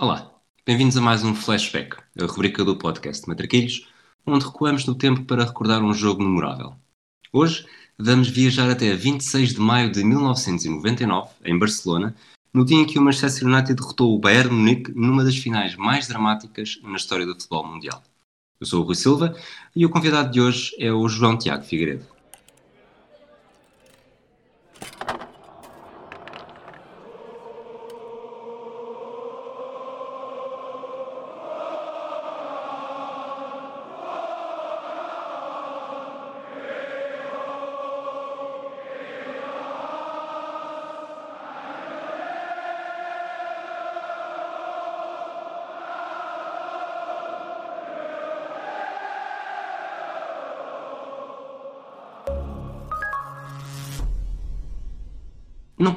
Olá, bem-vindos a mais um Flashback, a rubrica do podcast Matraquilhos, onde recuamos no tempo para recordar um jogo memorável. Hoje vamos viajar até 26 de maio de 1999, em Barcelona, no dia em que o Manchester United derrotou o Bayern Munique numa das finais mais dramáticas na história do futebol mundial. Eu sou o Rui Silva e o convidado de hoje é o João Tiago Figueiredo.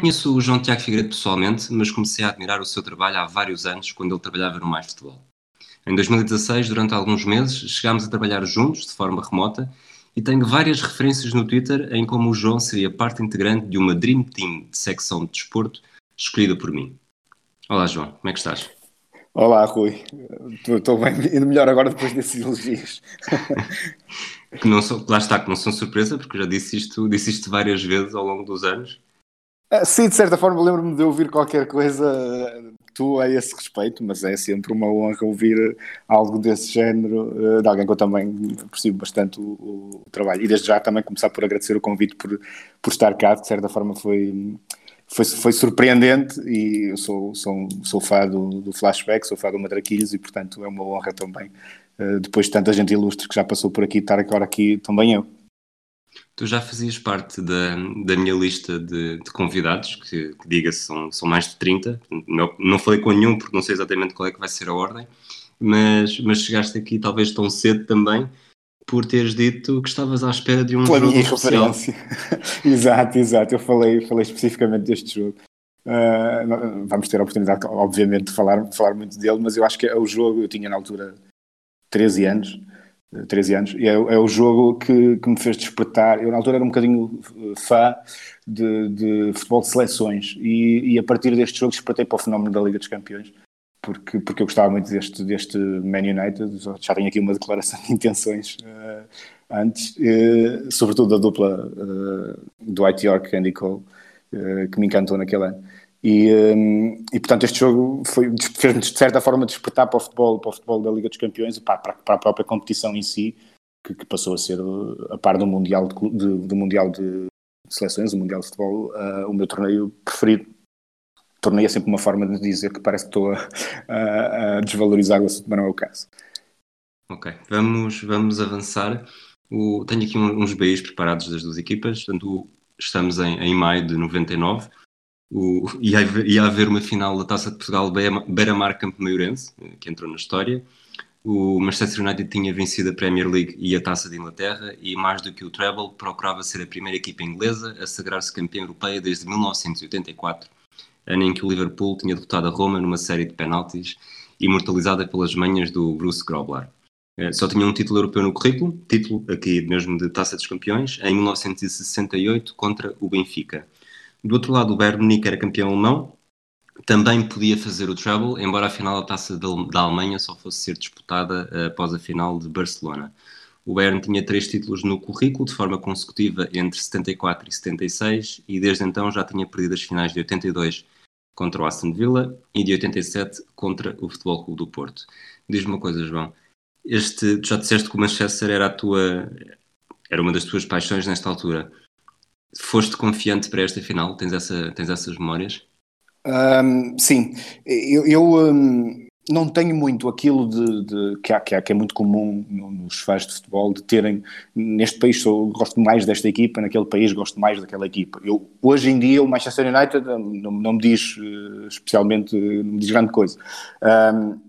Conheço o João Tiago Figueiredo pessoalmente, mas comecei a admirar o seu trabalho há vários anos, quando ele trabalhava no Mais Futebol. Em 2016, durante alguns meses, chegámos a trabalhar juntos, de forma remota, e tenho várias referências no Twitter em como o João seria parte integrante de uma Dream Team de secção de desporto escolhida por mim. Olá, João, como é que estás? Olá, Rui. Estou bem, indo melhor agora depois desses elogios. que não são, lá está, que não são surpresa, porque já disse isto, disse isto várias vezes ao longo dos anos sim, de certa forma lembro-me de ouvir qualquer coisa tu a esse respeito, mas é sempre uma honra ouvir algo desse género ah, de alguém que eu também percebo bastante o, o, trabalho. E desde já também começar por agradecer o convite por, por estar cá, de certa forma foi, foi, foi surpreendente e eu sou, sou, sou fã do, do Flashback, sou fã do Matraquilhos e portanto é uma honra também, ah, depois de tanta gente ilustre que já passou por aqui, estar agora aqui também eu. Tu já fazias parte da, da minha lista de, de convidados, que, que diga-se são, são mais de 30. Não, não falei com nenhum porque não sei exatamente qual é que vai ser a ordem, mas, mas chegaste aqui talvez tão cedo também por teres dito que estavas à espera de um Pela jogo minha referência. exato, exato. Eu falei, falei especificamente deste jogo. Uh, vamos ter a oportunidade, obviamente, de falar, de falar muito dele, mas eu acho que é o jogo, eu tinha na altura 13 anos, 13 anos, e é, é o jogo que, que, me fez despertar. Eu, na altura, era um bocadinho uh, fã de, de futebol de seleções, e, e, a partir deste jogo despertei para o fenómeno da Liga dos Campeões, porque, porque eu gostava muito deste, deste Man United. Já tenho aqui uma declaração de intenções uh, antes, uh, sobretudo da dupla uh, Dwight York e Andy Cole, uh, que me encantou naquele ano. E, um, e portanto este jogo fez-nos de certa forma despertar para o futebol, para o futebol da Liga dos Campeões e para, para, a própria competição em si, que, que, passou a ser a par do Mundial de, de, do mundial de Seleções, o Mundial de Futebol, uh, o meu torneio preferido. Torneio é sempre uma forma de dizer que parece que estou a, a, a desvalorizar-lo, mas não é o caso. Ok, vamos, vamos avançar. O, tenho aqui uns BIs preparados das duas equipas, portanto, estamos em, em maio de 99 o, ia, ia haver uma final da Taça de Portugal Beira-Mar Campo Maiorense, que entrou na história. O Manchester United tinha vencido a Premier League e a Taça de Inglaterra e, mais do que o treble, procurava ser a primeira equipa inglesa a sagrar-se campeã europeia desde 1984, ano em que o Liverpool tinha derrotado a Roma numa série de penaltis, imortalizada pelas manhas do Bruce Grobler. Eh, só tinha um título europeu no currículo, título aqui mesmo de Taça dos Campeões, em 1968 contra o Benfica. Do outro lado, o Bayern Munique era campeão alemão, também podia fazer o treble, embora a final da taça da Alemanha só fosse ser disputada uh, após a final de Barcelona. O Bayern tinha três títulos no currículo de forma consecutiva entre 74 e 76 e desde então já tinha perdido as finais de 82 contra o Aston Villa e de 87 contra o Futebol Clube do Porto. Diz-me uma coisa, João. Este, tu já disseste que o Manchester era a tua era uma das tuas paixões nesta altura. Foste confiante para esta final? Tens, essa, tens essas memórias? Um, sim, eu, eu um, não tenho muito aquilo de, de que, há, que, há, que, é muito comum nos fãs de futebol de terem neste país sou, gosto mais desta equipa, naquele país gosto mais daquela equipa. Eu, hoje em dia o Manchester United não, não me diz uh, especialmente, não me diz grande coisa. Um,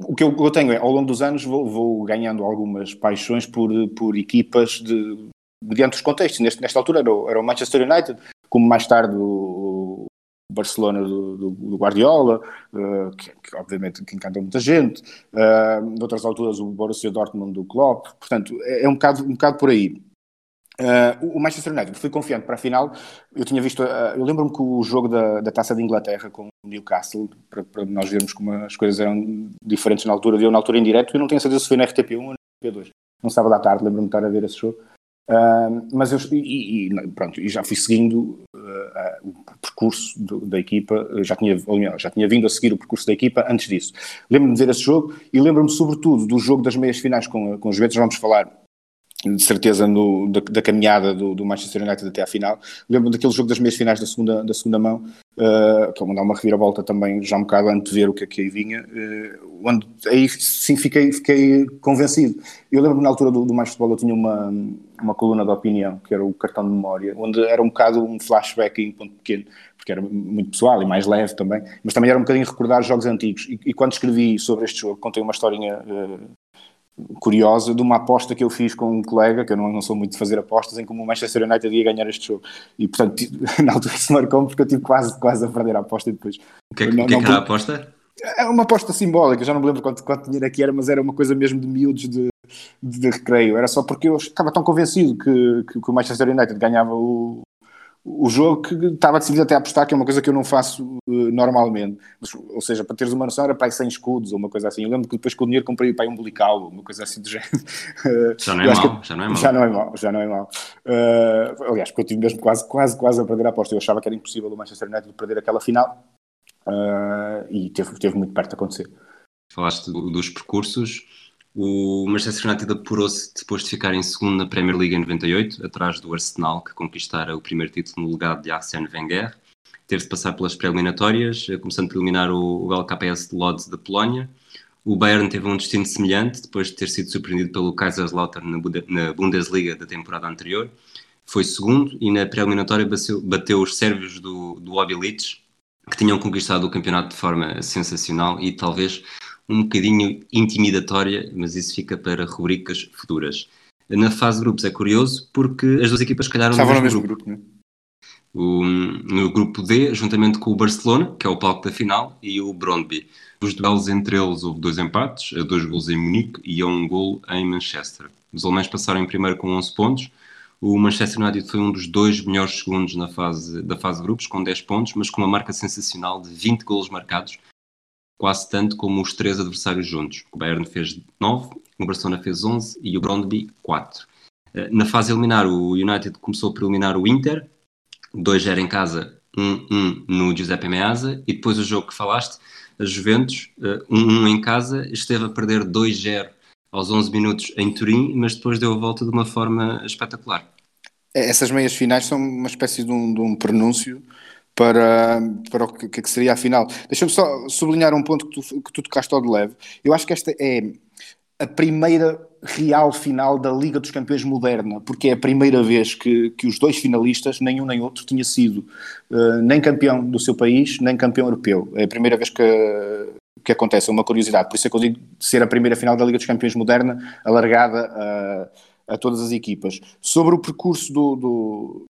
o que eu, eu, tenho é, ao longo dos anos, vou, vou, ganhando algumas paixões por, por equipas de, mediante os contextos. Neste, nesta altura era o, era o, Manchester United, como mais tarde o, o Barcelona do, do, do Guardiola, uh, que, que, obviamente que encanta muita gente, uh, noutras alturas o Borussia Dortmund do Klopp, portanto é, é, um, bocado, um bocado por aí. Uh, o Manchester United foi confiante para a final. Eu tinha visto, uh, eu lembro-me que o jogo da, da Taça de Inglaterra com o Newcastle, para, para, nós vermos como as coisas eram diferentes na altura, deu na altura em direto. Eu não tenho certeza se foi na RTP1 ou na RTP2. Não estava da tarde, lembro-me de estar a ver esse jogo. Uh, mas eu e, e, pronto, e já fui seguindo o percurso do, da equipa, já tinha, já tinha vindo a seguir o percurso da equipa antes disso. Lembro-me de ver esse jogo e lembro-me sobretudo do jogo das meias finais com, com os Juventus, vamos falar de certeza no, da, da, caminhada do, do, Manchester United até à final. Lembro-me daquele jogo das meias finais da segunda, da segunda mão, uh, que é uma reviravolta também, já um bocado antes de ver o que é que aí vinha, uh, onde aí sim fiquei, fiquei convencido. Eu lembro-me na altura do, do Mais Futebol eu tinha uma, uma coluna de opinião, que era o cartão de memória, onde era um bocado um flashback em ponto pequeno, porque era muito pessoal e mais leve também, mas também era um bocadinho recordar jogos antigos. E, e quando escrevi sobre este jogo, contei uma historinha uh, curiosa de uma aposta que eu fiz com um colega, que eu não, não sou muito de fazer apostas, em como o Manchester United ia ganhar este jogo. E portanto, na altura se marcou porque eu tive quase, quase a perder a aposta depois. O que é que, não, que, é que era a aposta? É uma aposta simbólica, já não me lembro quanto, quanto dinheiro é que era, mas era uma coisa mesmo de miúdos de, de, de recreio. Era só porque eu estava tão convencido que, que, que o Manchester United ganhava o, o jogo que estava decidido até a apostar, que é uma coisa que eu não faço uh, normalmente. Mas, ou seja, para teres uma noção, era para aí 100 escudos ou uma coisa assim. Eu lembro que depois com o dinheiro comprei para aí um umbilical, uma coisa assim do género. Já não é mau, já não é mau. Já não é mau, já não é. Uh, aliás, porque eu tive mesmo quase, quase, quase a perder a aposta. Eu achava que era impossível o Manchester United perder aquela final uh, e teve, teve muito perto de acontecer. Falaste dos percursos. O Manchester United apurou-se depois de ficar em segundo na Premier League em 98, atrás do Arsenal, que conquistara o primeiro título no legado de Arsène Wenger. Teve de passar pelas pré-eliminatórias, começando por eliminar o, LKPS de Lodz da Polónia. O Bayern teve um destino semelhante, depois de ter sido surpreendido pelo Kaiserslautern na, Bundesliga da temporada anterior. Foi segundo e na pré-eliminatória bateu, bateu, os sérvios do, do Obilic, que tinham conquistado o campeonato de forma sensacional e talvez um bocadinho intimidatória, mas isso fica para rubricas futuras. Na fase de grupos é curioso porque as duas equipas calharam Estavam no mesmo grupo, grupo né? o, no grupo D, juntamente com o Barcelona, que é o palco da final, e o Brondby. Os duelos entre eles houve dois empates, a dois gols em Munique e a um gol em Manchester. Os alemães passaram em primeiro com 11 pontos. O Manchester United foi um dos dois melhores segundos na fase, da fase de grupos, com 10 pontos, mas com uma marca sensacional de 20 golos marcados quase tanto como os três adversários juntos. O Bayern fez 9, o Barcelona fez 11 e o Brondby 4. Eh, na fase eliminar, o United começou por eliminar o Inter, 2-0 em casa, 1-1 no Giuseppe Meazza, e depois o jogo que falaste, a Juventus, 1-1 eh, em casa, esteve a perder 2-0 aos 11 minutos em Turim, mas depois deu a volta de uma forma espetacular. É, essas meias finais são uma espécie de um, de um prenúncio para, para o que, que seria a final. Deixa-me só sublinhar um ponto que tu, que tu tocaste ao de leve. Eu acho que esta é a primeira real final da Liga dos Campeões moderna, porque é a primeira vez que, que os dois finalistas, nenhum nem outro, tinha sido uh, nem campeão do seu país, nem campeão europeu. É a primeira vez que, que acontece, é uma curiosidade. Por isso é que eu digo ser a primeira final da Liga dos Campeões moderna, alargada a, a todas as equipas. Sobre o percurso do, do,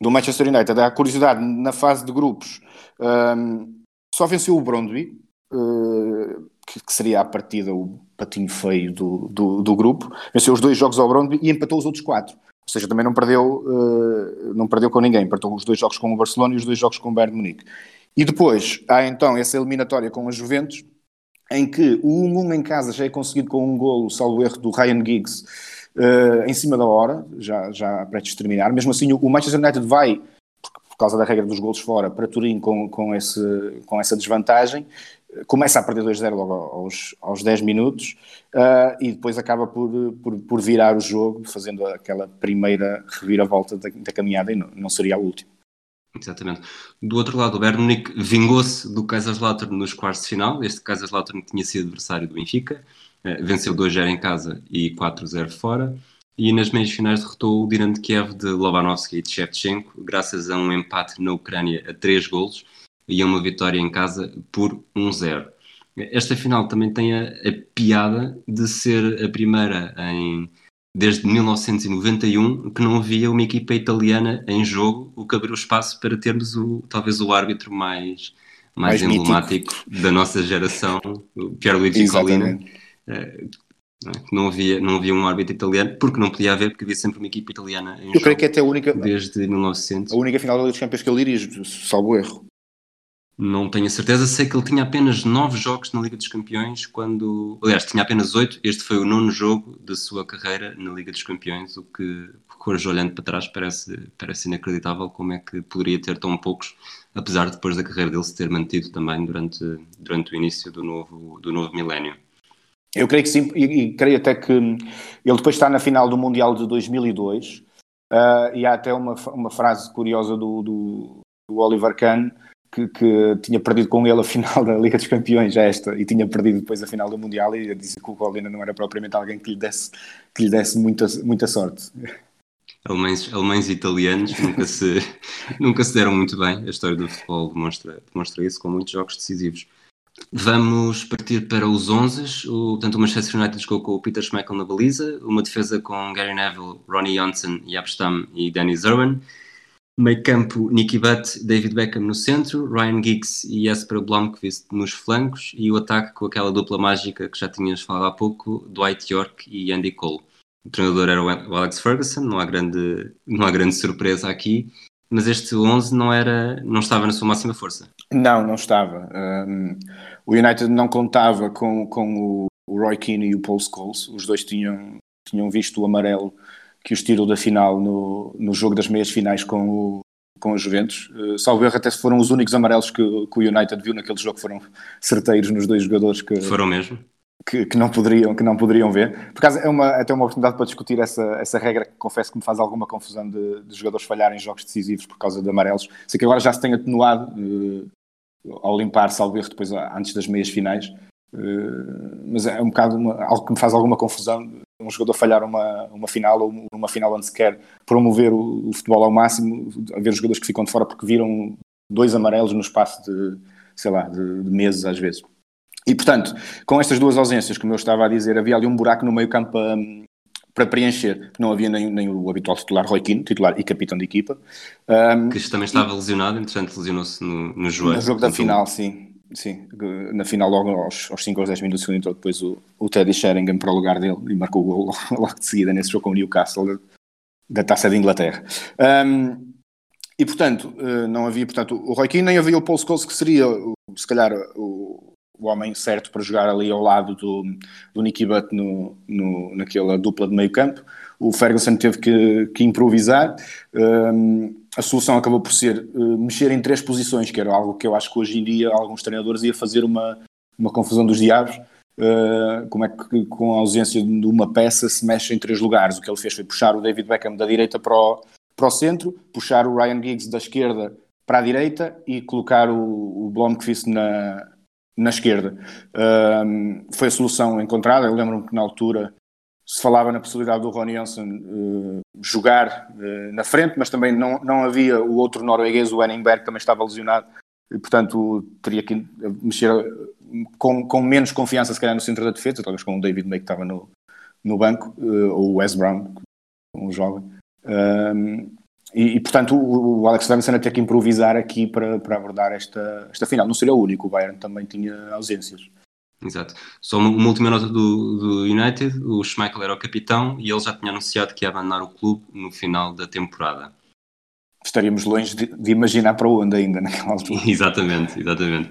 do Manchester United. Há curiosidade, na fase de grupos, um, só venceu o Brondby, uh, que, que, seria a partida o patinho feio do, do, do, grupo. Venceu os dois jogos ao Brondby e empatou os outros quatro. Ou seja, também não perdeu, uh, não perdeu com ninguém. Empatou os dois jogos com o Barcelona e os dois jogos com o Bayern de Munique. E depois há então essa eliminatória com a Juventus, em que o 1-1 em casa já é conseguido com um golo, salvo erro, do Ryan Giggs, uh, em cima da hora, já, já prestes terminar. Mesmo assim, o Manchester United vai, por, causa da regra dos golos fora, para Turim com, com, esse, com essa desvantagem. Começa a perder 2-0 logo aos, aos 10 minutos uh, e depois acaba por, por, por, virar o jogo, fazendo aquela primeira reviravolta da, da caminhada e não, não seria a última. Exatamente. Do outro lado, o Bayern Munique vingou-se do Kaiserslautern nos quartos de final. Este Kaiserslautern tinha sido adversário do Benfica. Eh, venceu 2-0 em casa e 4-0 fora. E nas meias finais derrotou o Dinamo de Kiev de Lobanovski e de Shevchenko, graças a um empate na Ucrânia a 3 golos e a uma vitória em casa por 1-0. Esta final também tem a, a, piada de ser a primeira em desde 1991 que não havia uma equipa italiana em jogo, o que abriu espaço para termos o, talvez o árbitro mais, mais, mais emblemático mítico. da nossa geração, o Pierluigi Collina Não, é? não, havia, não havia um árbitro italiano, porque não podia haver, porque havia sempre uma equipa italiana em Eu creio que é até a única. Desde 1900. A única final da Liga dos Campeões que ele dirige, salvo erro. Não tenho a certeza, sei que ele tinha apenas nove jogos na Liga dos Campeões quando. Aliás, tinha apenas oito. Este foi o nono jogo da sua carreira na Liga dos Campeões, o que, hoje, olhando para trás, parece, parece inacreditável como é que poderia ter tão poucos, apesar de depois da carreira dele se ter mantido também durante, durante o início do novo, do novo milénio. Eu creio que sim, e, e creio até que ele depois está na final do Mundial de 2002, uh, e há até uma, uma frase curiosa do, do, do Oliver Kahn que, que, tinha perdido com ele a final da Liga dos Campeões, esta, e tinha perdido depois a final do Mundial, e disse que o Colina não era propriamente alguém que lhe desse, que lhe desse muita, muita sorte. Alemães, alemães e italianos nunca se, nunca se deram muito bem. A história do futebol demonstra, demonstra isso com muitos jogos decisivos. Vamos partir para os 11. O, tanto o Manchester United jogou com o Peter Schmeichel na baliza, uma defesa com Gary Neville, Ronnie Johnson, Abstam e Danny Zerwan Meio campo, Nicky Butt, David Beckham no centro, Ryan Giggs e Jesper Blomqvist nos flancos e o ataque com aquela dupla mágica que já tinhas falado há pouco, Dwight York e Andy Cole. O treinador era o Alex Ferguson, não há grande, não há grande surpresa aqui, mas este 11 não, era, não estava na sua máxima força. Não, não estava. Um, o United não contava com, com o Roy Keane e o Paul Scholes, os dois tinham, tinham visto o amarelo que os tirou da final no, no jogo das meias finais com o, com os Juventus. Uh, salvo erro, até foram os únicos amarelos que, que, o United viu naquele jogo, foram certeiros nos dois jogadores que foram mesmo. Que, que, não poderiam, que não poderiam ver. Por acaso é uma, até uma oportunidade para discutir essa, essa regra que confesso que me faz alguma confusão de, de jogadores falharem jogos decisivos por causa de amarelos. Sei que agora já se tem atenuado uh, ao limpar, salvo depois antes das meias finais. Uh, mas é um bocado uma, algo que me faz alguma confusão um jogador falhar uma, uma final ou uma final onde se quer promover o, o, futebol ao máximo, haver jogadores que ficam de fora porque viram dois amarelos no espaço de, sei lá, de, de meses às vezes. E portanto, com estas duas ausências, como eu estava a dizer, havia ali um buraco no meio campo um, para preencher. Não havia nem, nem o habitual titular Roy Keane, titular e capitão de equipa. Um, que também estava e, lesionado, entretanto lesionou-se no, no joelho. No jogo da final, sim. Sim, na final, logo aos, aos 5 ou 10 minutos, entrou depois o, o Teddy Sheringham para o lugar dele e marcou o gol logo de seguida nesse jogo com o Newcastle da, Taça de Inglaterra. Um, e portanto, eh, não havia portanto, o Roy Keane, nem havia o Paul Scholes, que seria se calhar o, o homem certo para jogar ali ao lado do, do Nicky Butt no, no, naquela dupla de meio campo. O Ferguson teve que, que improvisar. Um, a solução acabou por ser uh, mexer em três posições, que era algo que eu acho que hoje em dia alguns treinadores ia fazer uma, uma confusão dos diabos. Uh, como é que com a ausência de uma peça se mexe em três lugares? O que ele fez foi puxar o David Beckham da direita para o, para o centro, puxar o Ryan Giggs da esquerda para a direita e colocar o, o Blomqvist na, na esquerda. Uh, foi a solução encontrada. Eu lembro-me que na altura se falava na possibilidade do Ronnie Johnson uh, jogar uh, na frente, mas também não, não havia o outro norueguês, o Henningberg, que também estava lesionado, e portanto teria que mexer com, com menos confiança, se calhar, no centro da defesa, talvez com o David May que estava no, no banco, uh, ou o Wes Brown, um jovem. E, e, portanto o, o Alex Ferguson a ter que improvisar aqui para, para abordar esta, esta final. Não seria o único, o Bayern também tinha ausências. Exato. Só uma, última nota do, do, United: o Schmeichel era o capitão e ele já tinha anunciado que ia abandonar o clube no final da temporada. Estaríamos longe de, de imaginar para onde ainda naquela altura. exatamente, exatamente.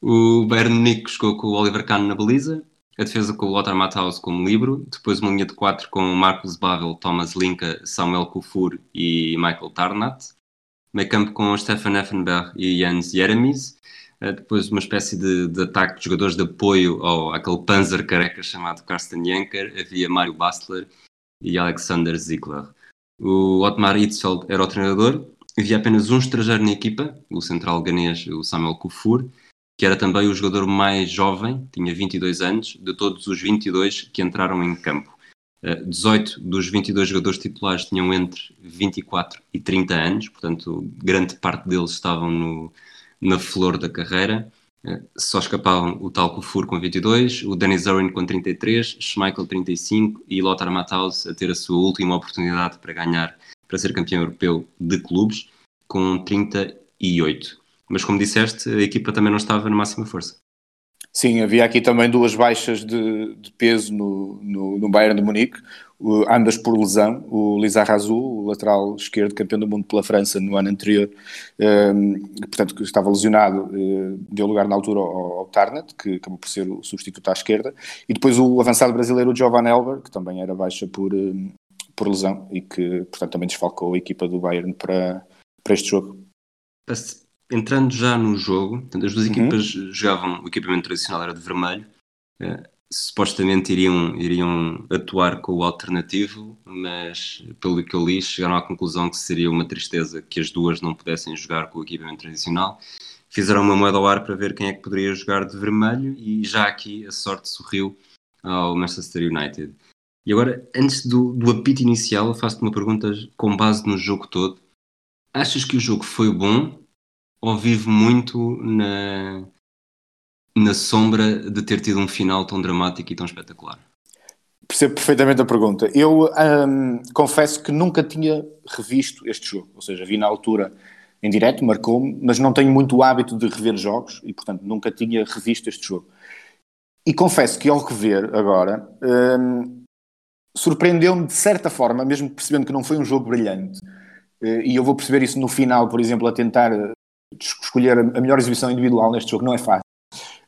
O Bayern Munique jogou com o Oliver Kahn na baliza, a defesa com o Lothar Matthaus como livro, depois uma linha de quatro com Marcos Bavel, Thomas Linka, Samuel Kufur e Michael Tarnat, meio campo com Stefan Effenberg e Jens Jeremies, eh, depois uma espécie de, de, ataque de jogadores de apoio ao aquele Panzer careca chamado Karsten Janker, havia Mário Bastler e Alexander Ziegler. O Otmar Hitzfeld era o treinador, havia apenas um estrangeiro na equipa, o central ganês, o Samuel Kufur, que era também o jogador mais jovem, tinha 22 anos, de todos os 22 que entraram em campo. 18 eh, dos 22 jogadores titulares tinham entre 24 e 30 anos, portanto, grande parte deles estavam no, na flor da carreira. Eh, só escapavam o tal Kufur com 22, o Denis Zorin com 33, Schmeichel 35 e Lothar Matthaus a ter a sua última oportunidade para ganhar, para ser campeão europeu de clubes, com 38. Mas como disseste, a equipa também não estava na máxima força. Sim, havia aqui também duas baixas de, de peso no, no, no, Bayern de Munique, o, ambas por lesão. O Lizarrazu, o lateral esquerdo, campeão do mundo pela França no ano anterior, um, ehm, portanto, que estava lesionado, uh, deu lugar na altura ao, ao Tarnet, que acabou por ser o substituto à esquerda, e depois o avançado brasileiro Giovanni Elber, que também era baixa por, um, por lesão e que, portanto, também desfalcou a equipa do Bayern para, para este jogo entrando já no jogo, portanto, as duas uhum. equipas jogavam, o equipamento tradicional era de vermelho, uh, supostamente iriam, iriam atuar com o alternativo, mas pelo que eu li, chegaram à conclusão que seria uma tristeza que as duas não pudessem jogar com o equipamento tradicional. Fizeram uma moeda ao ar para ver quem é que poderia jogar de vermelho e já aqui a sorte sorriu ao Manchester United. E agora, antes do, do apito inicial, faço-te uma pergunta com base no jogo todo. Achas que o jogo foi bom ou vive muito na, na sombra de ter tido um final tão dramático e tão espetacular? Percebo perfeitamente a pergunta. Eu hum, confesso que nunca tinha revisto este jogo, ou seja, vi na altura em direto, marcou-me, mas não tenho muito hábito de rever jogos e, portanto, nunca tinha revisto este jogo. E confesso que ao rever agora, hum, surpreendeu-me de certa forma, mesmo percebendo que não foi um jogo brilhante, eh, e eu vou perceber isso no final, por exemplo, a tentar escolher a melhor exibição individual neste jogo não é fácil.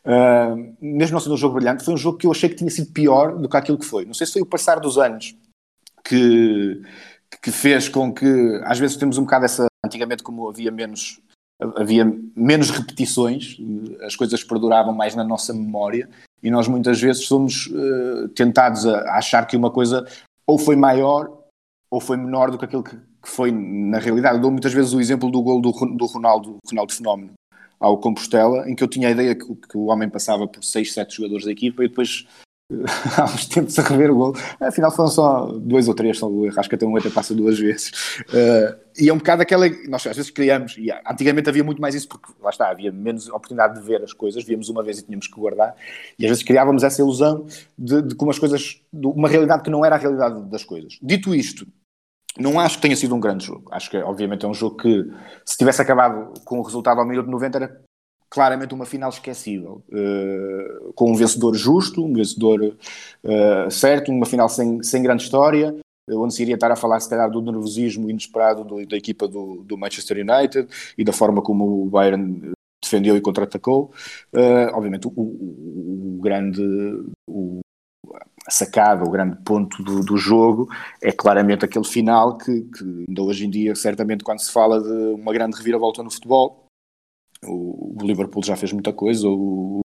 Uh, mesmo não sendo um jogo brilhante, foi um jogo que eu achei que tinha sido pior do que aquilo que foi. Não sei se foi o passar dos anos que, que fez com que, às vezes, temos um bocado essa. Antigamente, como havia menos, havia menos repetições, as coisas perduravam mais na nossa memória e nós muitas vezes somos uh, tentados a, achar que uma coisa ou foi maior ou foi menor do que aquilo que, que foi na realidade. Eu dou muitas vezes o exemplo do gol do, do Ronaldo, Ronaldo Fenómeno ao Compostela, em que eu tinha a ideia que, que o homem passava por 6, 7 jogadores da equipa e depois há uns tempos a rever o gol. Afinal foram só dois ou três, só que até um até passa duas vezes. Uh, e é um bocado aquela. Nós às vezes criamos, e antigamente havia muito mais isso, porque lá está, havia menos oportunidade de ver as coisas, víamos uma vez e tínhamos que guardar, e às vezes criávamos essa ilusão de, de como as coisas. de uma realidade que não era a realidade das coisas. Dito isto, não acho que tenha sido um grande jogo. Acho que, obviamente, é um jogo que, se tivesse acabado com o resultado ao minuto 90, era claramente uma final esquecível. Uh, com um vencedor justo, um vencedor uh, certo, uma final sem, sem grande história, uh, onde se iria estar a falar, se calhar, do nervosismo inesperado do, da equipa do, do, Manchester United e da forma como o Bayern defendeu e contra-atacou. obviamente, o, o, o grande. O, sacada, o grande ponto do, do jogo é claramente aquele final que, que, ainda hoje em dia, certamente, quando se fala de uma grande reviravolta no futebol, o, o Liverpool já fez muita coisa, o,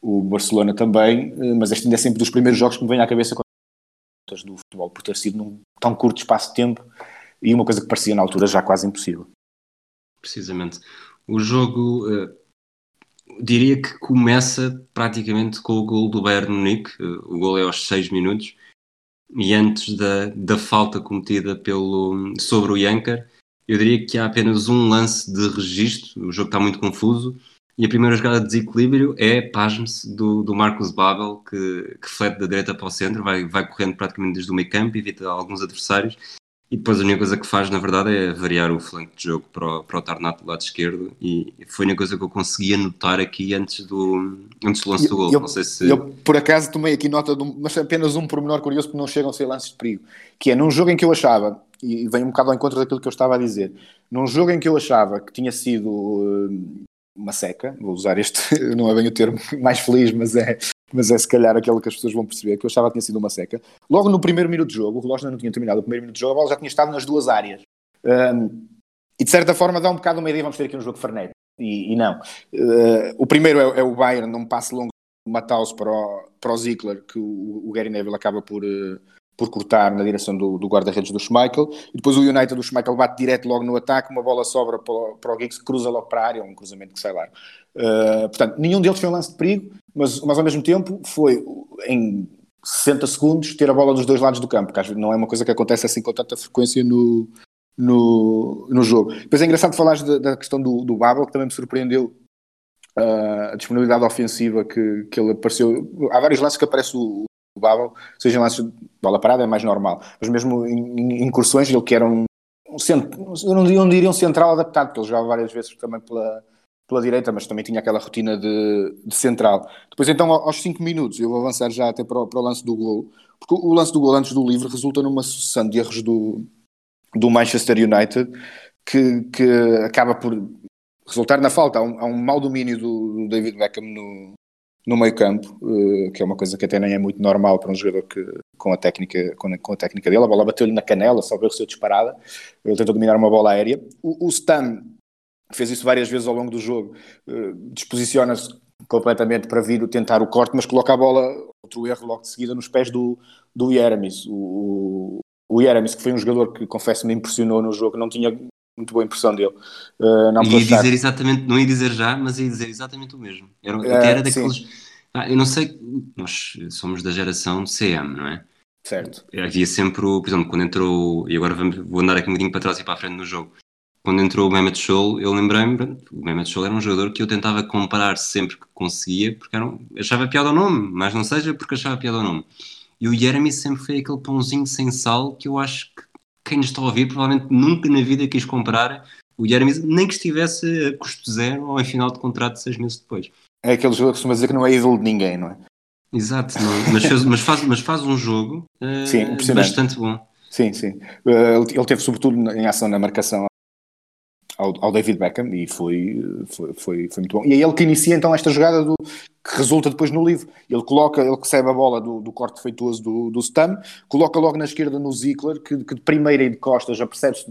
o Barcelona também, eh, mas este ainda é sempre dos primeiros jogos que me vem à cabeça do futebol, por ter sido num tão curto espaço de tempo e uma coisa que parecia na altura já quase impossível. Precisamente. O jogo uh, diria que começa praticamente com o gol do Bayern Munique. O gol é aos 6 minutos. E antes da, da falta cometida pelo, sobre o Yanker, eu diria que há apenas um lance de registro. O jogo está muito confuso. E a primeira jogada de desequilíbrio é, pasme-se, do, do Marcos Babel, que, que flete da direita para o centro, vai, vai correndo praticamente desde o meio campo, evita alguns adversários e depois a única coisa que faz, na verdade, é variar o flanco de jogo para o, para o Tarnato do lado esquerdo. E foi a única coisa que eu conseguia notar aqui antes do, antes do lance do gol. Eu, não sei se... eu, por acaso, tomei aqui nota, de um, mas apenas um pormenor curioso, porque não chegam a ser lances de perigo. Que é num jogo em que eu achava, e vem um bocado ao encontro daquilo que eu estava a dizer, num jogo em que eu achava que tinha sido uh, uma seca, vou usar este, não é bem o termo mais feliz, mas é mas é se calhar aquele que as pessoas vão perceber, que eu achava que tinha sido uma seca. Logo no primeiro minuto de jogo, o relógio ainda não tinha terminado o primeiro minuto de jogo, a bola já tinha estado nas duas áreas. Um, e de certa forma dá um bocado uma ideia, vamos ter aqui um jogo frenético. E, e não. Uh, o primeiro é, é, o Bayern, num passe longo de Mataus para o, o Zickler, que o, o Gary Neville acaba por, uh, por cortar na direção do, do guarda-redes do Schmeichel. E depois o United do Schmeichel bate direto logo no ataque, uma bola sobra para, o, para o Giggs, cruza logo para a área, um cruzamento que sai lá. Uh, portanto, nenhum deles foi um lance de perigo, mas, mas ao mesmo tempo foi em 60 segundos ter a bola dos dois lados do campo, que não é uma coisa que acontece assim com tanta frequência no, no, no jogo. Depois é engraçado falar da, da, questão do, do Babel, que também me surpreendeu uh, a disponibilidade ofensiva que, que ele apareceu. Há vários lances que aparece o, Babel, seja lances de bola parada, é mais normal, mas mesmo em, incursões, ele que era um, um centro, eu não, não diria um central adaptado, porque ele jogava várias vezes também pela pela direita, mas também tinha aquela rotina de, de central. Depois, então, aos 5 minutos, eu vou avançar já até para o, para o, lance do gol, porque o lance do gol antes do livre resulta numa sucessão de erros do, do Manchester United que, que acaba por resultar na falta. Há um, há um mau domínio do, do, David Beckham no, no meio campo, uh, que é uma coisa que até nem é muito normal para um jogador que, com, a técnica, com, a, técnica dele. A bola bateu-lhe na canela, só ver o seu disparada. Ele tentou dominar uma bola aérea. O, o Stan fez isso várias vezes ao longo do jogo, uh, disposiciona-se completamente para vir tentar o corte, mas coloca a bola, outro erro logo de seguida, nos pés do, do Yeremis. O, o, Yeremis, que foi um jogador que, confesso, me impressionou no jogo, não tinha muito boa impressão dele. Uh, não ia dizer exatamente, não ia dizer já, mas ia dizer exatamente o mesmo. Era, uh, era daqueles. Ah, eu não sei, nós somos da geração CM, não é? Certo. Havia sempre, o, por exemplo, quando entrou, e agora vou andar aqui um bocadinho para trás e para a frente no jogo, quando entrou o Mehmet Scholl, eu lembrei-me, o Mehmet Scholl era um jogador que eu tentava comparar sempre que conseguia, porque era um, achava piada ao nome, mas não seja porque achava piada ao nome. E o Jeremy sempre foi aquele pãozinho sem sal que eu acho que quem nos está a ouvir provavelmente nunca na vida quis comparar o Jeremy, nem que estivesse a custo zero ou em final de contrato seis meses depois. É aquele jogador que costuma dizer que não é ídolo de ninguém, não é? Exato, não, mas, fez, mas, faz, mas faz um jogo uh, sim, bastante bom. Sim, sim. Uh, ele teve sobretudo em ação na marcação ao, ao, David Beckham e foi, foi, foi, foi, muito bom. E é ele que inicia então esta jogada do, que resulta depois no livro. Ele coloca, ele recebe a bola do, do corte feituoso do, do Stam, coloca logo na esquerda no Zickler, que, que de primeira e de costas já percebe-se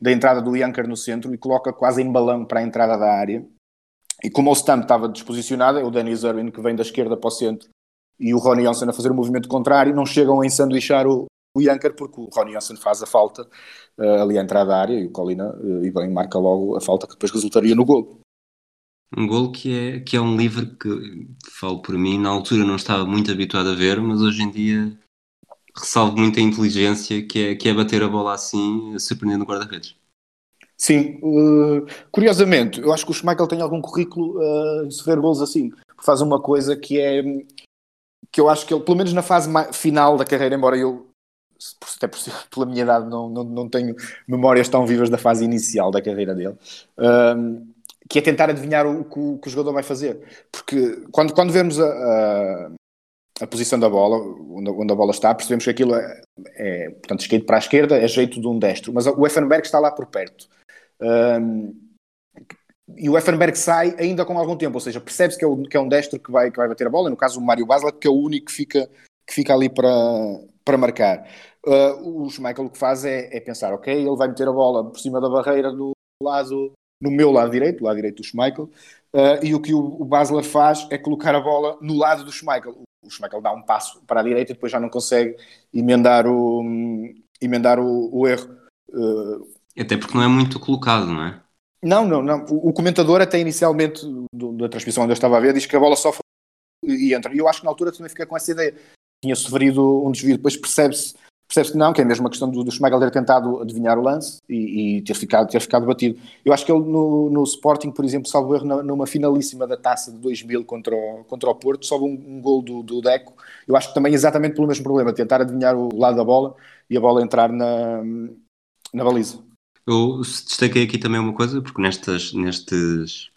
da entrada do Yanker no centro e coloca quase em balão para a entrada da área. E como o Stam estava disposicionado, é o Dennis Irwin que vem da esquerda para o centro e o Ronnie Johnson a fazer o movimento contrário, não chegam a ensanduichar o, o Yanker porque o Ronnie Johnson faz a falta uh, ali à entrada da área e o Colina uh, e bem marca logo a falta que depois resultaria no gol. Um gol que é, que é um livro que, falo por mim, na altura não estava muito habituado a ver, mas hoje em dia ressalvo muito a inteligência que é, que é bater a bola assim, surpreendendo o guarda-redes. Sim, uh, curiosamente, eu acho que o Schmeichel tem algum currículo uh, de sofrer gols assim. Faz uma coisa que é que eu acho que ele, pelo menos na fase final da carreira, embora eu até por, pela minha idade não, não, não tenho memórias tão vivas da fase inicial da carreira dele, um, que é tentar adivinhar o que, o que, o jogador vai fazer. Porque quando, quando vemos a, a, a posição da bola, onde, onde, a bola está, percebemos que aquilo é, é portanto, skate para a esquerda, é jeito de um destro, mas o Effenberg está lá por perto. Um, e o Effenberg sai ainda com algum tempo, ou seja, percebe-se que, é que é um destro que vai, que vai bater a bola, no caso o Mário Basla, que é o único que fica, que fica ali para, para marcar. Uh, o Schmeichel o que faz é, é, pensar, ok, ele vai meter a bola por cima da barreira do lado, no meu lado direito, lado direito do Schmeichel, uh, e o que o, o Basler faz é colocar a bola no lado do Schmeichel. O Schmeichel dá um passo para a direita e depois já não consegue emendar o, emendar o, o erro. Uh, até porque não é muito colocado, não é? Não, não, não. O, o comentador até inicialmente do, da transmissão onde eu estava a ver diz que a bola sofre e entra. E eu acho que na altura também fiquei com essa ideia tinha sofrido um desvio. Depois percebe-se percebe que não, que é mesmo a questão do, do Schmeichel ter tentado adivinhar o lance e, e, ter, ficado, ter ficado batido. Eu acho que ele no, no Sporting, por exemplo, salvo erro, numa finalíssima da taça de 2000 contra o, contra o Porto, soube um, um gol do, do Deco. Eu acho que também exatamente pelo mesmo problema, tentar adivinhar o lado da bola e a bola entrar na, na baliza. Eu destaquei aqui também uma coisa, porque nestas, nestes,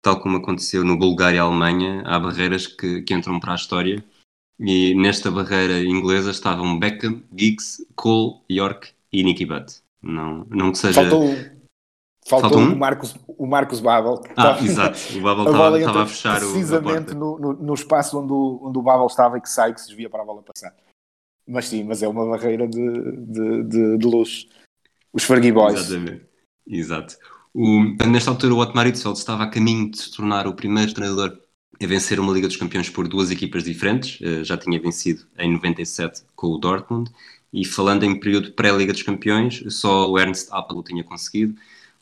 tal como aconteceu no Bulgária e Alemanha, há barreiras que, que entram para a história e nesta barreira inglesa estavam Beckham, Giggs, Cole, York e Nicky Butt. Não, não que seja. Faltou, faltou, faltou um? o, Marcos, o Marcos Babel. Ah, estava, exato. O Babel estava, estava a fechar precisamente o. No, no, no, espaço onde o, onde o Babel estava e que sai, que se desvia para a bola passar. Mas sim, mas é uma barreira de, de, de, de luz. Os Fergie Boys. Exatamente. Exato. O, nesta altura, o Otmar Hitzfeld estava a caminho de se tornar o primeiro treinador a vencer uma Liga dos Campeões por duas equipas diferentes. Uh, já tinha vencido em 97 com o Dortmund. E falando em período pré-Liga dos Campeões, só o Ernst Appel tinha conseguido,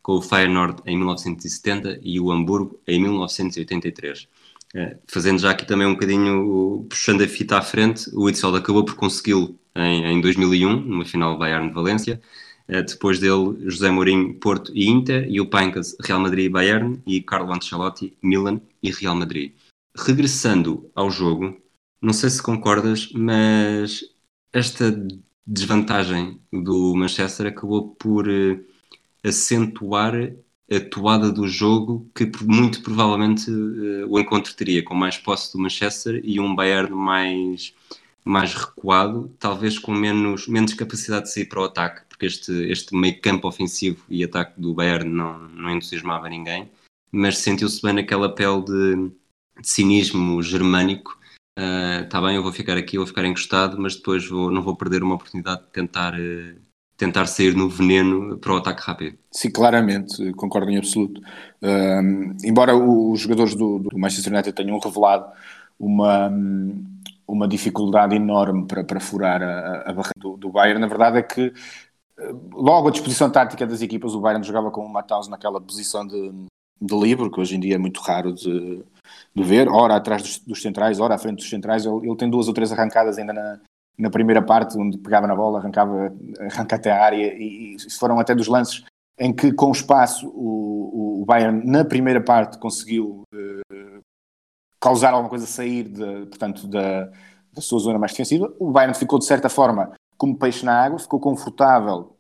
com o Feyenoord em 1970 e o Hamburgo em 1983. Uh, eh, fazendo já aqui também um bocadinho, puxando a fita à frente, o Itzel acabou por consegui-lo em, em 2001, numa final Bayern de Valência. Uh, depois dele, José Mourinho, Porto e Inter, e o Pancas, Real Madrid e Bayern, e Carlo Ancelotti, Milan e Real Madrid regressando ao jogo, não sei se concordas, mas esta desvantagem do Manchester acabou por uh, acentuar a toada do jogo que muito provavelmente uh, o encontro teria, com mais posse do Manchester e um Bayern mais, mais recuado, talvez com menos, menos capacidade de sair para o ataque, porque este, este meio campo ofensivo e ataque do Bayern não, não entusiasmava ninguém, mas sentiu-se bem naquela pele de cinismo germânico. Está uh, bem, eu vou ficar aqui, vou ficar encostado, mas depois vou, não vou perder uma oportunidade de tentar uh, tentar sair no veneno para o ataque rápido. Sim, claramente, concordo em absoluto. Um, embora os jogadores do, do, Manchester United tenham revelado uma, uma dificuldade enorme para, para furar a, a barra do, do Bayern, na verdade é que eh, logo a disposição tática das equipas, o Bayern jogava com o Matheus naquela posição de, de livre, que hoje em dia é muito raro de, de ver, ora atrás dos, dos, centrais, ora à frente dos centrais, ele, ele tem duas ou três arrancadas ainda na, na primeira parte, onde pegava na bola, arrancava, arranca até a área, e, e foram até dos lances em que, com espaço, o, o Bayern, na primeira parte, conseguiu uh, causar alguma coisa sair, de, portanto, da, da sua zona mais defensiva. O Bayern ficou, de certa forma, como peixe na água, ficou confortável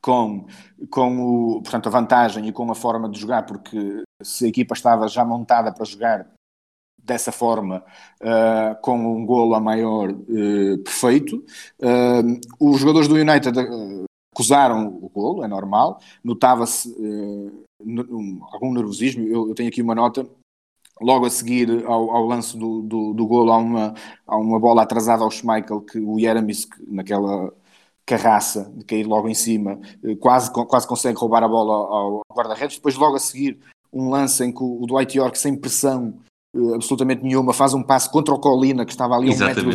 com, com o, portanto, a vantagem e com a forma de jogar, porque se a equipa estava já montada para jogar dessa forma, uh, com um golo a maior uh, perfeito. Uh, os jogadores do United acusaram o golo, é normal, notava-se um, algum nervosismo. Eu, eu, tenho aqui uma nota. Logo a seguir ao, ao lance do, do, do, golo, há uma, há uma bola atrasada ao Schmeichel que o Jeremis, naquela carraça de cair logo em cima, quase, quase consegue roubar a bola ao guarda-redes. Depois, logo a seguir, um lance em que o Dwight York, sem pressão, absolutamente nenhuma, faz um passo contra o Colina, que estava ali a um metro,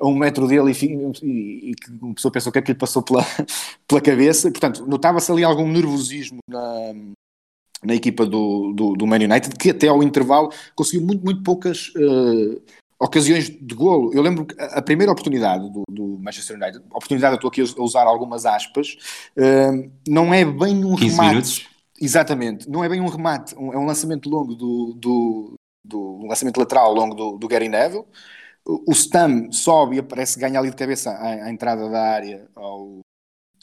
a um metro dele e, e, e uma pessoa pensou o que é que lhe passou pela, pela cabeça. Portanto, notava-se ali algum nervosismo na, na equipa do, do, do, Man United, que até ao intervalo conseguiu muito, muito poucas uh, ocasiões de golo. Eu lembro que a primeira oportunidade do, do Manchester United, oportunidade, eu estou aqui a usar algumas aspas, uh, não é bem um remate. Minutos. Exatamente, não é bem um remate, é um lançamento longo do, do, do lançamento lateral ao longo do, do Gary Neville. O, Stam sobe e aparece, ganha ali de cabeça à, à entrada da área ao,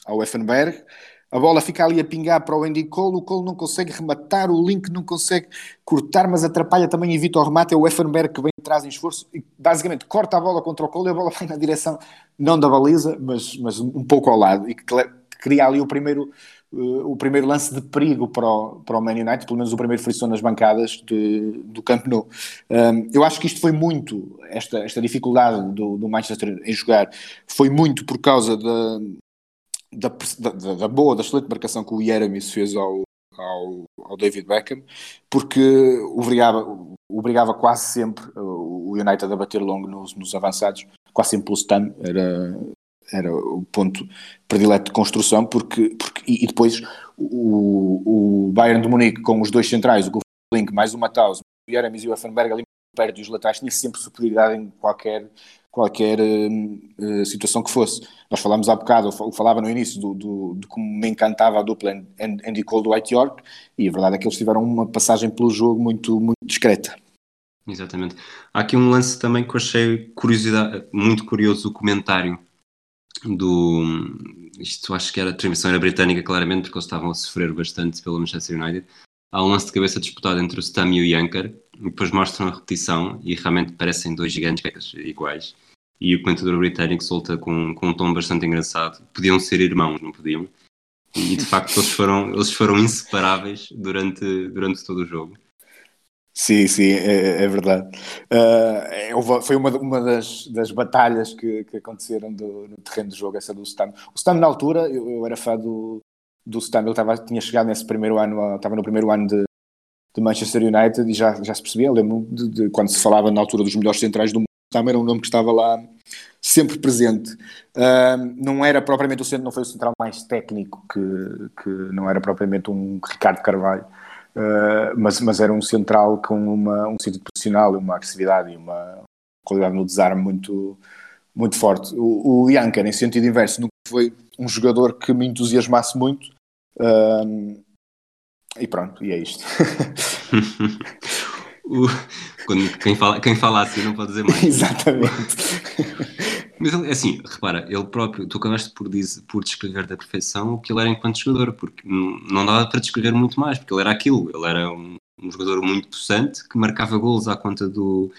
ao Effenberg. A bola fica ali a pingar para o Andy Cole, o Cole não consegue rematar, o Link não consegue cortar, mas atrapalha também, evita o remate, é o Effenberg que vem atrás em esforço e basicamente corta a bola contra o Cole e a bola vai na direção, não da baliza, mas, mas um pouco ao lado e que cria ali o primeiro uh, o primeiro lance de perigo para o, para o Man United, pelo menos o primeiro frição nas bancadas de, do Camp Nou. Um, eu acho que isto foi muito, esta, esta dificuldade do, do Manchester em jogar, foi muito por causa da, da, da, da boa, da excelente marcação que o Jeremis fez ao, ao, ao, David Beckham, porque obrigava, obrigava quase sempre o United a bater longo nos, nos avançados, quase sempre pelo stun, era, era o ponto predileto de construção, porque, porque e, depois o, o Bayern de Munique com os dois centrais, o Link mais o Matheus, o Jeremis e o Effenberg ali perto dos laterais, tinha sempre superioridade em qualquer, qualquer uh, situação que fosse. Nós falámos há bocado, eu falava no início do, do, de como me encantava a dupla Andy Cole do White York, e a verdade é que eles tiveram uma passagem pelo jogo muito, muito discreta. Exatamente. Há aqui um lance também que eu achei curiosidade, muito curioso o comentário do. Isto acho que era a transmissão era britânica, claramente, porque eles estavam a sofrer bastante pelo Manchester United. Há um lance de cabeça disputado entre o Stam e o Yanker, depois mostram a repetição e realmente parecem dois gigantes iguais. E o comentador britânico solta com, com um tom bastante engraçado. Podiam ser irmãos, não podiam? E de facto eles foram, eles foram inseparáveis durante, durante todo o jogo. Sim, sim, é, é verdade. Uh, foi uma, uma das, das batalhas que, que aconteceram do, no terreno de jogo, essa do Stam. O Stam, na altura, eu, eu era fã do, do Stam, ele tava, tinha chegado nesse primeiro ano, estava no primeiro ano de, de Manchester United e já, já se percebia, lembro de, de, quando se falava na altura dos melhores centrais do mundo, Stam era um nome que estava lá sempre presente. Uh, não era propriamente o centro, não foi o central mais técnico, que, que não era propriamente um Ricardo Carvalho Uh, mas, mas era um central com uma, um sentido profissional, uma agressividade e uma qualidade no desarme muito, muito forte. O, o Janker, em sentido inverso, nunca foi um jogador que me entusiasmasse muito. Uh, e pronto, e é isto. o, quando, quem, fala, quem fala assim não pode dizer mais. Exatamente. Mas ele, assim, repara, ele próprio, tu acabaste por, dizer, por descrever da perfeição o que ele era enquanto jogador, porque não, não dava para descrever muito mais, porque ele era aquilo, ele era um, um jogador muito possante que marcava golos à conta do,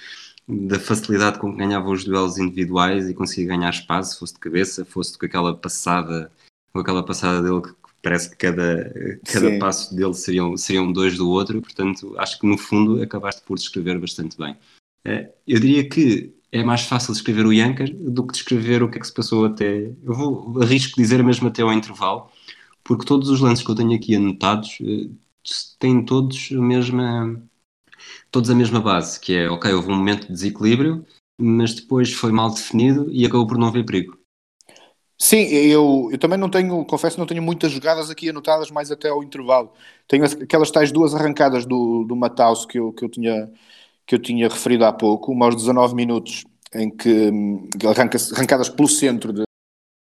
da facilidade com que ganhava os duelos individuais e conseguia ganhar espaço, fosse de cabeça, fosse com aquela passada, com aquela passada dele que parece que cada, cada passo dele seriam, seriam dois do outro, portanto acho que no fundo acabaste por descrever bastante bem. Eh, eu diria que é mais fácil descrever o Yankers do que descrever o que é que se passou até. Eu vou arrisco dizer mesmo até ao intervalo, porque todos os lances que eu tenho aqui anotados eh, têm todos a mesma. Todos a mesma base, que é, ok, houve um momento de desequilíbrio, mas depois foi mal definido e acabou por não haver perigo. Sim, eu, eu também não tenho, confesso, não tenho muitas jogadas aqui anotadas mais até ao intervalo. Tenho aquelas tais duas arrancadas do, do Mataus que eu, que eu tinha que eu tinha referido há pouco, uma aos 19 minutos, em que, que arranca arrancadas pelo centro, de,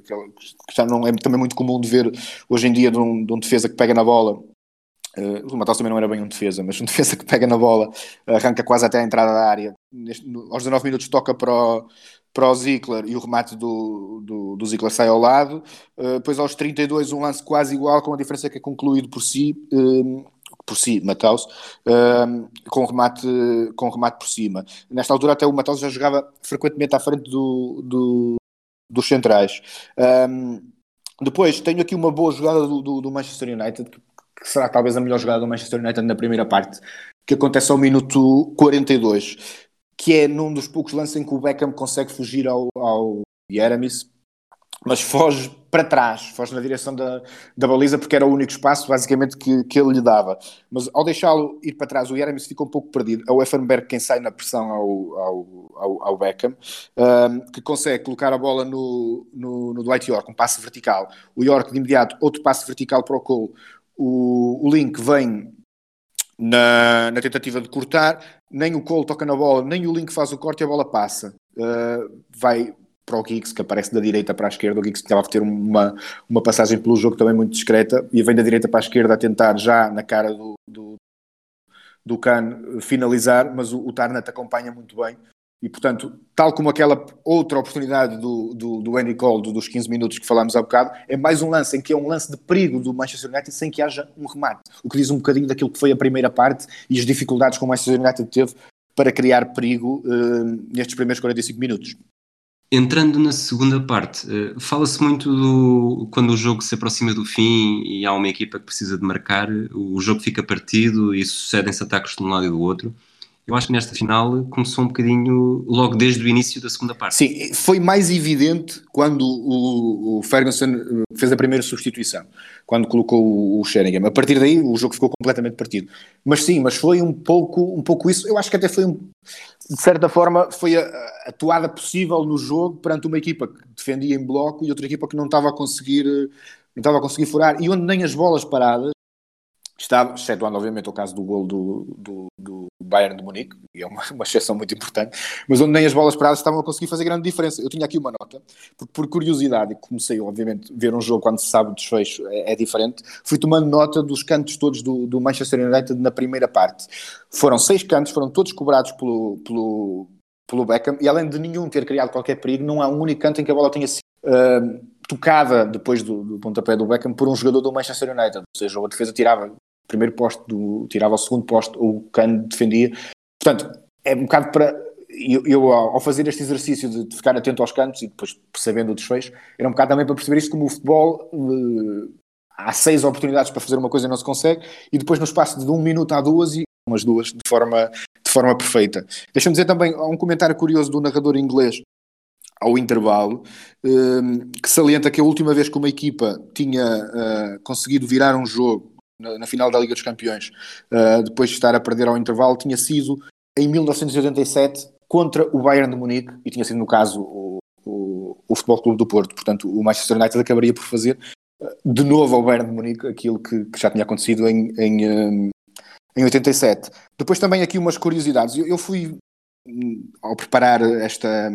que já não é também muito comum de ver hoje em dia de um, de um defesa que pega na bola. Uh, o Matheus também não era bem um defesa, mas um defesa que pega na bola, arranca quase até a entrada da área. Neste, no, aos 19 minutos toca para o, para o e o remate do, do, do sai ao lado. Uh, depois aos 32 um lance quase igual, com a diferença que é concluído por si. Uh, por si, Mataus, uh, com, remate, com remate por cima. Nesta altura até o Mataus já jogava frequentemente à frente do, do dos centrais. Um, depois tenho aqui uma boa jogada do, do, do Manchester United, que, que, será talvez a melhor jogada do Manchester United na primeira parte, que acontece ao minuto 42, que é num dos poucos lances em que o Beckham consegue fugir ao, ao Yeramis mas foge para trás, foge na direção da, da baliza, porque era o único espaço, basicamente, que, que ele lhe dava. Mas ao deixá-lo ir para trás, o Yeremis fica um pouco perdido. É o Effenberg quem sai na pressão ao, ao, ao, ao Beckham, um, que consegue colocar a bola no, no, no Dwight York, um passe vertical. O York, de imediato, outro passe vertical para o Cole. O, o Link vem na, na, tentativa de cortar, nem o Cole toca na bola, nem o Link faz o corte e a bola passa. Uh, vai para o Giggs, que aparece da direita para a esquerda. O Giggs estava a ter uma, uma passagem pelo jogo também muito discreta e vem da direita para a esquerda a tentar já na cara do, do, do Khan finalizar, mas o, o Tarnat acompanha muito bem. E, portanto, tal como aquela outra oportunidade do, do, do Andy Cole, do, dos 15 minutos que falámos há bocado, é mais um lance em que é um lance de perigo do Manchester United sem que haja um remate. O que diz um bocadinho daquilo que foi a primeira parte e as dificuldades que o Manchester United teve para criar perigo uh, nestes primeiros 45 minutos. Entrando na segunda parte, uh, fala-se muito do quando o jogo se aproxima do fim e há uma equipa que precisa de marcar, o jogo fica partido e sucedem-se ataques de um lado e do outro. Eu acho que nesta final começou um bocadinho logo desde o início da segunda parte. Sim, foi mais evidente quando o, Ferguson eh, fez a primeira substituição, quando colocou o, o Sheringham. A partir daí o jogo ficou completamente partido. Mas sim, mas foi um pouco, um pouco isso. Eu acho que até foi um, de certa forma, foi a, a toada possível no jogo perante uma equipa que defendia em bloco e outra equipa que não estava a conseguir, não estava a conseguir furar. E onde nem as bolas paradas estava, excetuando obviamente o caso do gol do, do, do Bayern de Munique, e é uma, uma exceção muito importante, mas onde nem as bolas paradas estavam a conseguir fazer grande diferença. Eu tinha aqui uma nota, porque por curiosidade, e comecei obviamente a ver um jogo quando se sabe o desfecho é, é diferente, fui tomando nota dos cantos todos do, do Manchester United na primeira parte. Foram seis cantos, foram todos cobrados pelo, pelo, pelo Beckham, e além de nenhum ter criado qualquer perigo, não há um único canto em que a bola tenha sido uh, tocada depois do, do pontapé do Beckham por um jogador do Manchester United, ou seja, a defesa tirava primeiro posto, do, tirava o segundo posto, o Kane defendia. Portanto, é um bocado para. Eu, eu, ao fazer este exercício de, ficar atento aos cantos e depois percebendo o desfecho, era um bocado também para perceber isto como o futebol. Uh, há seis oportunidades para fazer uma coisa e não se consegue, e depois no espaço de um minuto há duas e umas duas de forma, de forma perfeita. Deixa-me dizer também um comentário curioso do narrador inglês ao intervalo, uh, que salienta que a última vez que uma equipa tinha uh, conseguido virar um jogo na, na, final da Liga dos Campeões, uh, depois de estar a perder ao intervalo, tinha sido em 1987 contra o Bayern de Munique, e tinha sido no caso o, o, o Futebol Clube do Porto. Portanto, o Manchester United acabaria por fazer uh, de novo ao Bayern de Munique aquilo que, que já tinha acontecido em, em, um, em 87. Depois também aqui umas curiosidades. Eu, eu fui ao preparar esta,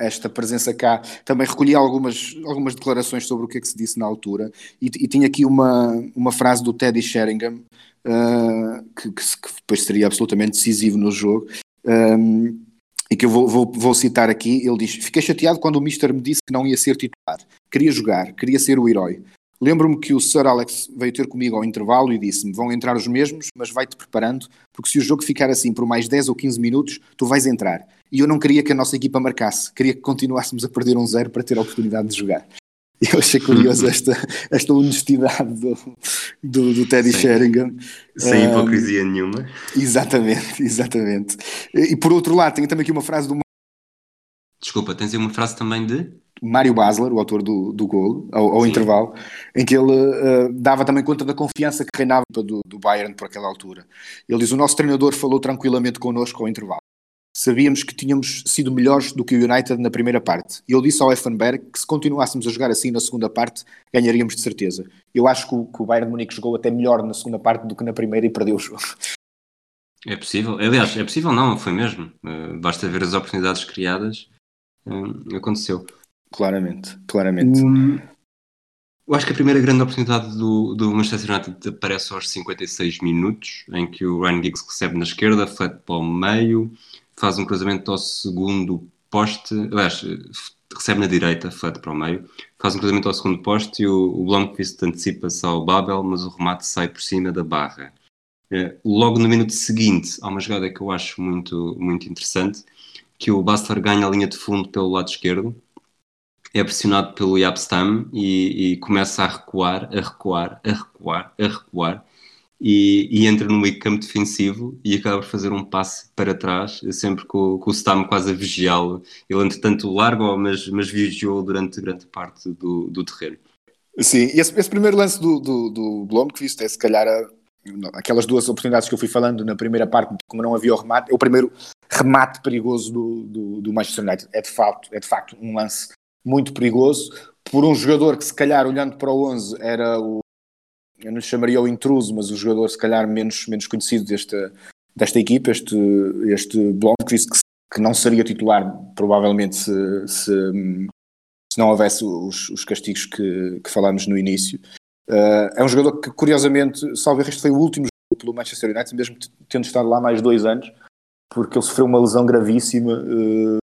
esta presença cá, também recolhi algumas, algumas declarações sobre o que é que se disse na altura e, e tinha aqui uma, uma frase do Teddy Sheringham uh, que, que, que, depois seria absolutamente decisivo no jogo um, e que eu vou, vou, vou, citar aqui, ele diz: Fiquei chateado quando o Mister me disse que não ia ser titular. Queria jogar, queria ser o herói. Lembro-me que o Sir Alex veio ter comigo ao intervalo e disse-me: Vão entrar os mesmos, mas vai-te preparando, porque se o jogo ficar assim por mais 10 ou 15 minutos, tu vais entrar. E eu não queria que a nossa equipa marcasse, queria que continuássemos a perder um zero para ter a oportunidade de jogar. E eu achei curioso esta, esta honestidade do, do, do Teddy Sim. Sheringham. Sem um, hipocrisia nenhuma. Exatamente, exatamente. E, e, por outro lado, tenho também aqui uma frase do. Desculpa, tens aí uma frase também de. Mário Basler, o autor do, do gol, ao, ao intervalo, em que ele uh, dava também conta da confiança que reinava do, do Bayern por aquela altura. Ele diz: O nosso treinador falou tranquilamente connosco ao intervalo sabíamos que tínhamos sido melhores do que o United na primeira parte. E eu disse ao Effenberg que se continuássemos a jogar assim na segunda parte, ganharíamos de certeza. Eu acho que o, que o Bayern de Munique jogou até melhor na segunda parte do que na primeira e perdeu o jogo. É possível. Aliás, é possível não, foi mesmo. Uh, basta ver as oportunidades criadas. Uh, aconteceu. Claramente, claramente. Um, eu acho que a primeira grande oportunidade do, do Manchester United aparece aos 56 minutos, em que o Ryan Giggs recebe na esquerda, flat para o meio, faz um cruzamento ao segundo poste, aliás, recebe na direita, flat para o meio, faz um cruzamento ao segundo poste e o, o Blomqvist antecipa-se ao Babel, mas o remate sai por cima da barra. É, logo no minuto seguinte, há uma jogada que eu acho muito, muito interessante, que o Bastler ganha a linha de fundo pelo lado esquerdo, é pressionado pelo Yapstam e, e começa a recuar, a recuar, a recuar, a recuar, e, e, entra no meio campo defensivo e acaba por fazer um passe para trás, sempre com, com o Stam quase a vigiá-lo. Ele, entretanto, larga mas, mas vigiou durante grande parte do, do terreno. Sim, esse, esse primeiro lance do, do, do Blomqvist é se calhar a, aquelas duas oportunidades que eu fui falando na primeira parte, como não havia o remate, é o primeiro remate perigoso do, do, do Manchester United. É de, facto, é de facto um lance muito perigoso por um jogador que, se calhar, olhando para o 11, era o eu não lhe chamaria o intruso, mas o jogador se calhar menos, menos conhecido desta, desta equipa, este, este Blomqvist, que, que não seria titular provavelmente se, se, se não houvesse os, os castigos que, que falámos no início. Uh, é um jogador que, curiosamente, salvo este foi o último jogo pelo Manchester United, mesmo tendo estado lá mais dois anos, porque ele sofreu uma lesão gravíssima uh,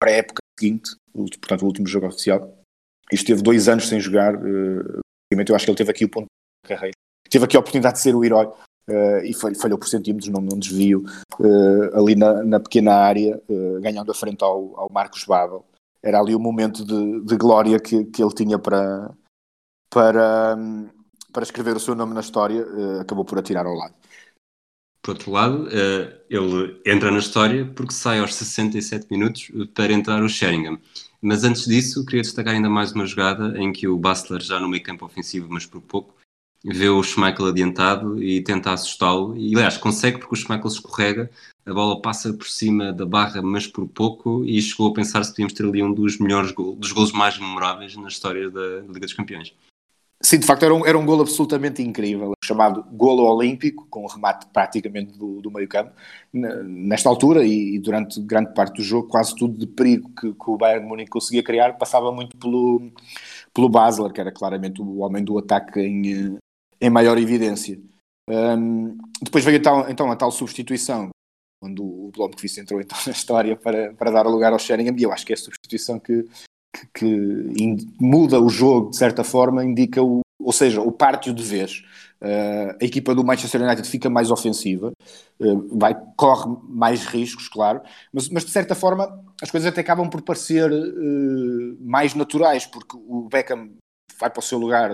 para a época seguinte, portanto, o último jogo oficial, e esteve dois anos sem jogar. Uh, eu acho que ele teve aqui o ponto carreira. Teve aqui a oportunidade de ser o herói uh, e falhou por centímetros, não, não desvio, uh, ali na, na, pequena área, uh, ganhando a frente ao, ao Marcos Babel. Era ali o momento de, de glória que, que ele tinha para, para, um, para escrever o seu nome na história, acabou por atirar ao lado. Por outro lado, ele entra na história porque sai aos 67 minutos para entrar o Sheringham. Mas antes disso, queria destacar ainda mais uma jogada em que o Bastler, já no meio campo ofensivo, mas por pouco, vê o Schmeichel adiantado e tenta assustá-lo. E aliás, consegue porque o Schmeichel escorrega, a bola passa por cima da barra, mas por pouco, e chegou a pensar se podíamos ter ali um dos melhores dos gols mais memoráveis na história da Liga dos Campeões. Sim, de facto era um, era um gol absolutamente incrível, chamado golo olímpico, com o remate praticamente do, do meio campo. Nesta altura e, e, durante grande parte do jogo, quase tudo de perigo que, que o Bayern Munique conseguia criar passava muito pelo, pelo Basler, que era claramente o homem do ataque em, em maior evidência. Um, depois veio então, então a tal substituição, quando o Blomqvist entrou então na história para, para dar lugar ao Sheringham, e eu acho que é a substituição que, que, que muda o jogo de certa forma, indica o, ou seja, o pártio de vez. Uh, a equipa do Manchester United fica mais ofensiva, uh, vai, corre mais riscos, claro, mas, mas, de certa forma as coisas até acabam por parecer uh, mais naturais, porque o Beckham vai para o seu lugar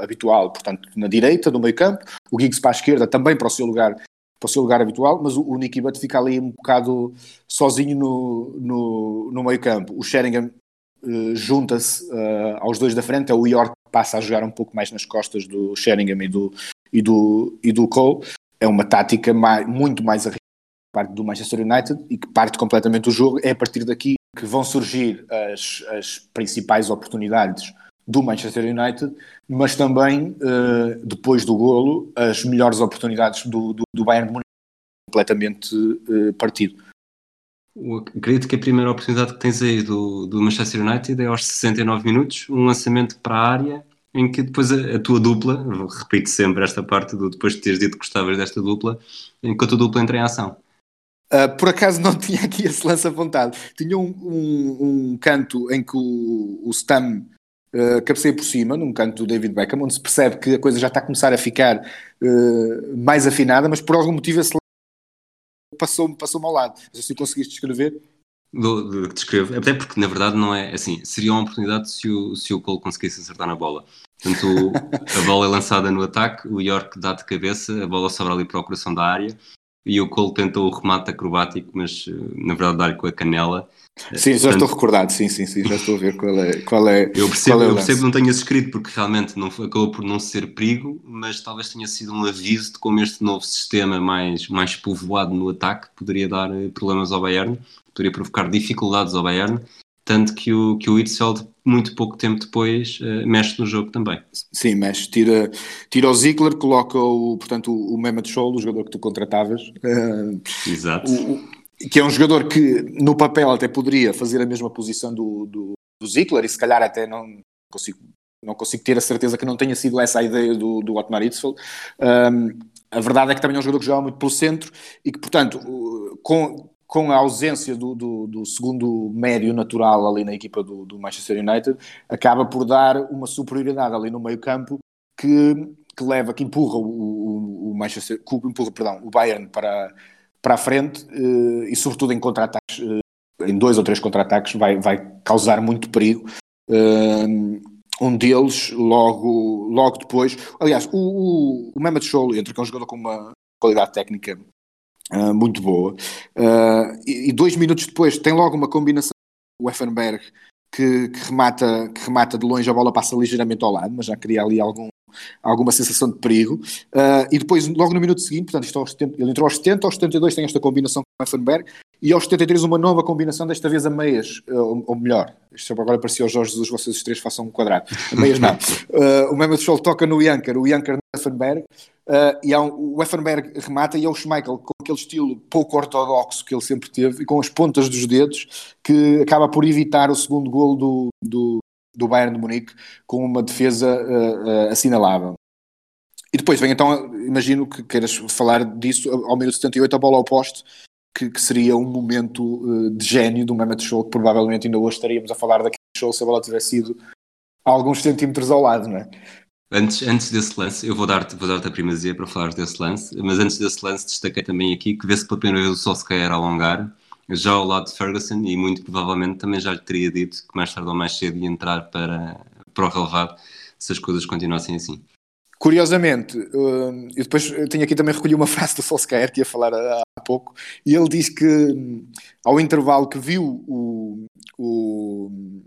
habitual, portanto, na direita do meio campo, o Giggs para a esquerda também para o seu lugar, para o seu lugar habitual, mas o, o Nicky Butt fica ali um bocado sozinho no, no, no meio campo. O Sheringham junta-se uh, aos dois da frente, é o York que passa a jogar um pouco mais nas costas do Sheringham e do, e do, e do Cole. É uma tática mais, muito mais arriscada parte do Manchester United e que parte completamente do jogo. É a partir daqui que vão surgir as, as principais oportunidades do Manchester United, mas também, uh, depois do golo, as melhores oportunidades do, do, do Bayern Munique, completamente uh, partido. Acredito que a primeira oportunidade que tens aí do, do Manchester United é aos 69 minutos, um lançamento para a área, em que depois a, a tua dupla, repito sempre esta parte do depois de teres dito que gostavas desta dupla, enquanto a dupla entra em ação. Uh, por acaso não tinha aqui esse lance apontado. Tinha um, um, um canto em que o, o Stam uh, cabeceia por cima, num canto do David Beckham, onde se percebe que a coisa já está a começar a ficar uh, mais afinada, mas por algum motivo esse passou-me passou ao lado. Sei se conseguiste descrever. Descrevo, até porque na verdade não é assim, seria uma oportunidade se o, se o Cole conseguisse acertar na bola. Portanto, a bola é lançada no ataque, o York dá de cabeça, a bola sobra ali para o coração da área e o Cole tentou o remate acrobático, mas na verdade dá-lhe com a canela. Sim, já Portanto, estou recordado, sim, sim, sim, já estou a ver qual é. Qual é eu percebo, é eu percebo que não tenhas escrito porque realmente não, acabou por não ser perigo, mas talvez tenha sido um aviso de como este novo sistema mais, mais povoado no ataque poderia dar eh, problemas ao Bayern, poderia provocar dificuldades ao Bayern tanto que o, que o Hitzfeld, muito pouco tempo depois, uh, mexe no jogo também. Sim, mexe, tira, tira o Ziegler, coloca o, portanto, o, o Mehmet Scholl, o jogador que tu contratavas. Uh, Exato. O, que é um jogador que no papel até poderia fazer a mesma posição do, do, do Ziegler e se calhar até não consigo, não consigo ter a certeza que não tenha sido essa a ideia do, do Otmar Hitzfeld. Um, a verdade é que também é um jogador que joga muito pelo centro e que, portanto, com, com a ausência do, do, do, segundo médio natural ali na equipa do, do, Manchester United, acaba por dar uma superioridade ali no meio campo que, que leva, que empurra o, o, Manchester, que empurra, perdão, o Bayern para, para a frente eh, e sobretudo em contra-ataques, eh, em dois ou três contra-ataques vai, vai causar muito perigo. Eh, um deles logo, logo depois, aliás, o, o, o Mehmet Scholl entra, é um jogador com uma qualidade técnica Uh, muito boa. Uh, e, e, dois minutos depois tem logo uma combinação o Effenberg que, que, remata, que remata de longe, a bola passa ligeiramente ao lado, mas já cria ali algum, alguma sensação de perigo. Uh, e depois, logo no minuto seguinte, portanto, isto aos 70, ele entrou aos 70, aos 72 tem esta combinação com o Effenberg, e aos 73 uma nova combinação, desta vez a meias, uh, ou melhor, isto agora parecia ao Jorge Jesus, vocês os três façam um quadrado. A meias não. Uh, o Mehmet Scholl toca no Janker, o Janker no Effenberg, Uh, e um, o Effenberg remata e é o Schmeichel com aquele estilo pouco ortodoxo que ele sempre teve e com as pontas dos dedos que acaba por evitar o segundo gol do, do, do Bayern de Munique com uma defesa uh, uh, assinalável. E depois vem então, imagino que queiras falar disso, ao minuto 78 a bola ao poste, que, que seria um momento de gênio do Mehmet Show, que provavelmente ainda hoje estaríamos a falar daquele show se a bola tivesse sido alguns centímetros ao lado, não é? Antes, antes desse lance, eu vou dar-te vou dar a primazia para falar desse lance, mas antes desse lance destaquei também aqui que vê-se pela primeira vez o Solskjaer alongar, já ao lado de Ferguson, e muito provavelmente também já lhe teria dito que mais tarde ou mais cedo ia entrar para, para o relevado se as coisas continuassem assim. Curiosamente, hum, eu depois tenho aqui também recolhi uma frase do Solskjaer que ia falar há, há pouco, e ele diz que hum, ao intervalo que viu o, o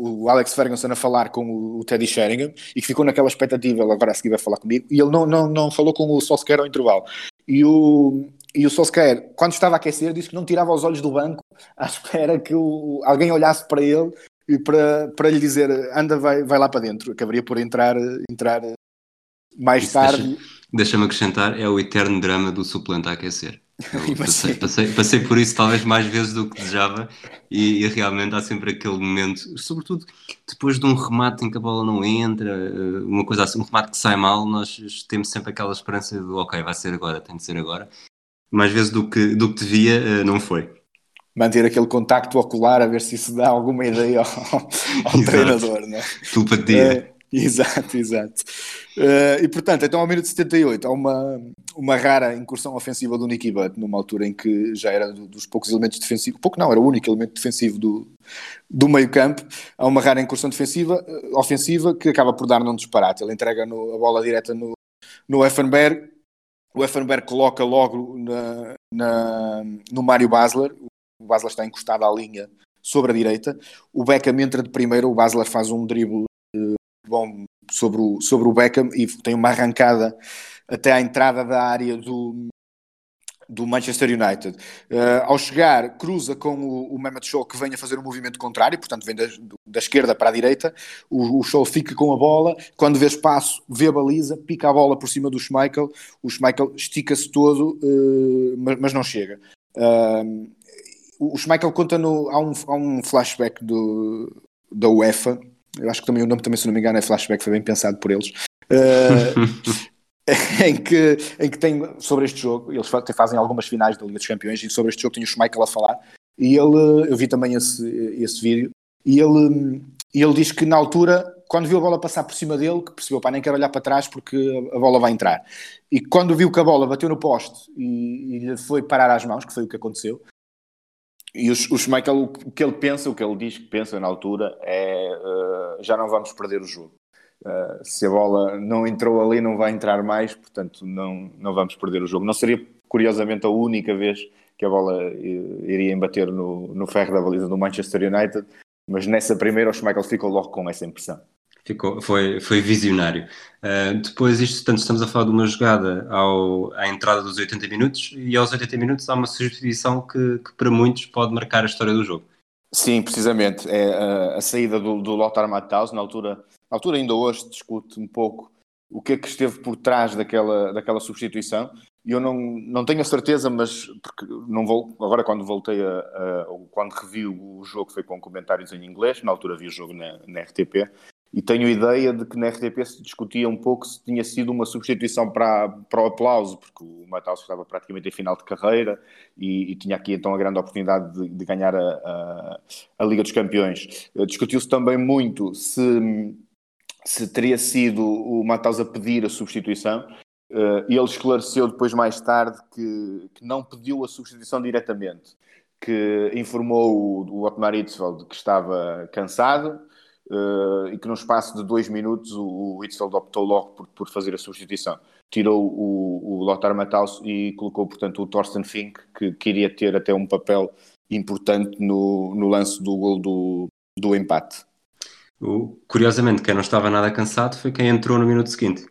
o Alex Ferguson a falar com o, Teddy Sheringham e que ficou naquela expectativa, ele agora a seguir vai falar comigo, e ele não, não, não falou com o Solskjaer ao intervalo. E o, e o Solskjaer, quando estava a aquecer, disse que não tirava os olhos do banco à espera que o, alguém olhasse para ele e para, para lhe dizer anda, vai, vai lá para dentro. Acabaria por entrar, entrar mais Isso tarde. Deixa, deixa-me acrescentar, é o eterno drama do suplente a aquecer. Passei, passei, passei, por isso talvez mais vezes do que desejava e, e, realmente há sempre aquele momento, sobretudo depois de um remate em que a bola não entra, eh, uma coisa assim, um remate que sai mal, nós temos sempre aquela esperança de ok, vai ser agora, tem de ser agora. Mais vezes do que, do que devia, eh, não foi. Manter aquele contacto ocular a ver se isso dá alguma ideia ao, ao treinador, não é? Telepatia. É, Exato, exato. Uh, e portanto, então ao minuto 78 há uma, uma rara incursão ofensiva do Nicky Butt, numa altura em que já era dos poucos elementos defensivos, pouco não, era o único elemento defensivo do, do meio campo. Há uma rara incursão defensiva, uh, ofensiva que acaba por dar num disparate. Ele entrega no, a bola direta no, no Effenberg, o Effenberg coloca logo na, na, no Mário Basler, o Basler está encostado à linha sobre a direita, o Beckham entra de primeiro, o Basler faz um drible bom sobre o, sobre o Beckham e tem uma arrancada até à entrada da área do, do Manchester United. Uh, ao chegar, cruza com o, o Mehmet Show que vem a fazer um movimento contrário, portanto vem da, da esquerda para a direita. O, o Show fica com a bola, quando vê espaço, vê a baliza, pica a bola por cima do Schmeichel. O Schmeichel estica-se todo, uh, mas, mas, não chega. Uh, o Schmeichel conta no. Há um, há um flashback do, da UEFA eu acho que também o nome também, se não me engano, é flashback, foi bem pensado por eles. Uh, em que, em que tem sobre este jogo, eles fazem algumas finais da Liga dos Campeões e sobre este jogo tem o Schmeichel a falar e ele, eu vi também esse, esse vídeo e ele, ele diz que na altura, quando viu a bola passar por cima dele, que percebeu, pá, nem quero olhar para trás porque a bola vai entrar. E quando viu que a bola bateu no poste e, e foi parar às mãos, que foi o que aconteceu, e o, o Schmeichel, o que ele pensa, o que ele diz que pensa na altura é uh, já não vamos perder o jogo. Uh, se a bola não entrou ali, não vai entrar mais, portanto não, não vamos perder o jogo. Não seria, curiosamente, a única vez que a bola iria embater no, no ferro da baliza do Manchester United, mas nessa primeira o Schmeichel ficou logo com essa impressão. Ficou, foi, foi visionário. Uh, depois, isto, tanto estamos a falar de uma jogada ao, à entrada dos 80 minutos e aos 80 minutos há uma substituição que, que para muitos pode marcar a história do jogo. Sim, precisamente. É a, a saída do, do Lothar Matthaus, na altura, na altura ainda hoje discute um pouco o que é que esteve por trás daquela, daquela substituição. Eu não, não tenho a certeza, mas porque não vou, agora quando voltei a, a, quando revi o jogo foi com comentários em inglês, na altura vi o jogo na, na RTP, e tenho ideia de que na RTP se discutia um pouco se tinha sido uma substituição para, para o aplauso, porque o Matheus estava praticamente em final de carreira e, e tinha aqui então a grande oportunidade de, de ganhar a, a, a, Liga dos Campeões. Eh, discutiu-se também muito se, se teria sido o Matheus a pedir a substituição. E ele esclareceu depois mais tarde que, que não pediu a substituição diretamente, que informou o, o Otmar Hitzfeld que estava cansado uh, e que no espaço de dois minutos o, o Itzel optou logo por, por, fazer a substituição. Tirou o, o Lothar Matthaus e colocou, portanto, o Thorsten Fink, que queria ter até um papel importante no, no lance do gol do, do empate. O, curiosamente, quem não estava nada cansado foi quem entrou no minuto seguinte.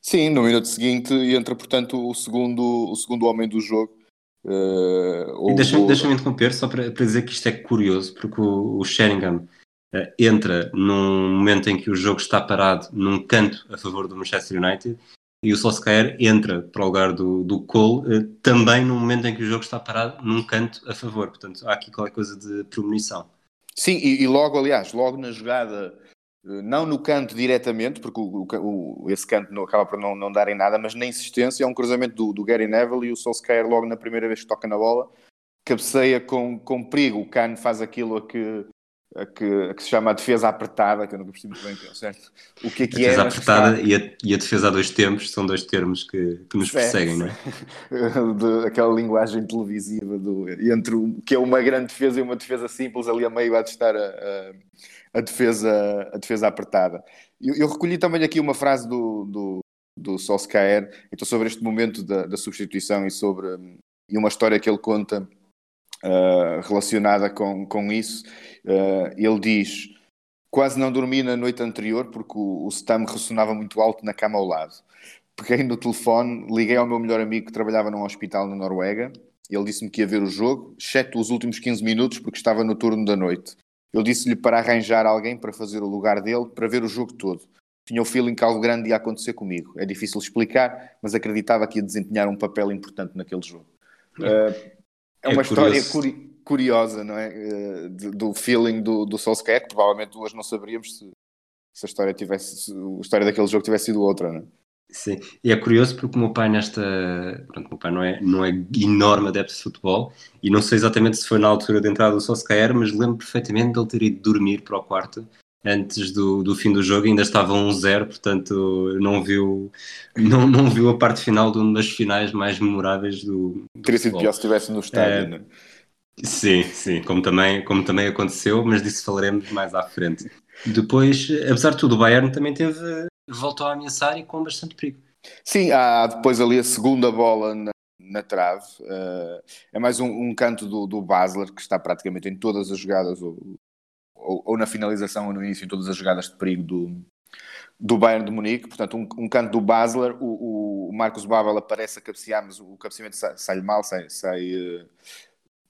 Sim, no minuto seguinte entra, portanto, o segundo, o segundo homem do jogo. Uh, deixa-me deixa interromper só para, para, dizer que isto é curioso, porque o, o Sheringham entra num momento em que o jogo está parado num canto a favor do Manchester United e o Solskjaer entra para o lugar do, do Cole uh, também num momento em que o jogo está parado num canto a favor. Portanto, há aqui qualquer coisa de premonição. Sim, e, e logo, aliás, logo na jogada, uh, não no canto diretamente, porque o, o, esse canto não, acaba por não, não dar em nada, mas na insistência, é um cruzamento do, do Gary Neville e o Solskjaer logo na primeira vez que toca na bola, cabeceia com, com perigo. O Kane faz aquilo a que a que, a que, se chama a defesa apertada, que eu nunca percebi muito bem, certo? O que é que a defesa é? apertada está... e, a, e a defesa a dois tempos são dois termos que, que nos perseguem, não é? De, aquela linguagem televisiva do, entre o que é uma grande defesa e uma defesa simples, ali a meio a testar a, a, a defesa, a defesa apertada. Eu, eu, recolhi também aqui uma frase do, do, do Solskjaer, então sobre este momento da, da substituição e sobre e uma história que ele conta uh, relacionada com, com isso. Uh, ele diz: Quase não dormi na noite anterior porque o, o Stam ressonava muito alto na cama ao lado. Peguei no telefone, liguei ao meu melhor amigo que trabalhava num hospital na Noruega. Ele disse-me que ia ver o jogo, exceto os últimos 15 minutos, porque estava no turno da noite. Eu disse-lhe para arranjar alguém para fazer o lugar dele, para ver o jogo todo. Tinha o feeling que algo grande ia acontecer comigo. É difícil explicar, mas acreditava que ia desempenhar um papel importante naquele jogo. Uh, é uma é história curi curiosa, não é? Uh, do feeling do, do Solskjaer, que provavelmente hoje não saberíamos se, se a história tivesse, se a história daquele jogo tivesse sido outra, não é? Sim, e é curioso porque o meu pai nesta. Pronto, o meu pai não é, não é enorme adepto de futebol e não sei exatamente se foi na altura de entrada do Solskjaer, mas lembro perfeitamente de ele ter ido dormir para o quarto antes do, do fim do jogo ainda estava 1-0, portanto não viu, não, não viu a parte final de uma das finais mais memoráveis do. do Teria sido pior se estivesse no estádio, é, né? Sim, sim, como também, como também aconteceu, mas disso falaremos mais à frente. Depois, apesar de tudo, o Bayern também teve, voltou a ameaçar e com bastante perigo. Sim, há depois ali a segunda bola na, na trave. Uh, é mais um, um canto do, do Basler, que está praticamente em todas as jogadas, ou, ou, na finalização ou no início, em todas as jogadas de perigo do, do Bayern de Munique. Portanto, um, um canto do Basler. O, o Marcos Babel aparece a cabecear, mas o cabeceamento sai-lhe sai mal, sai, sai uh,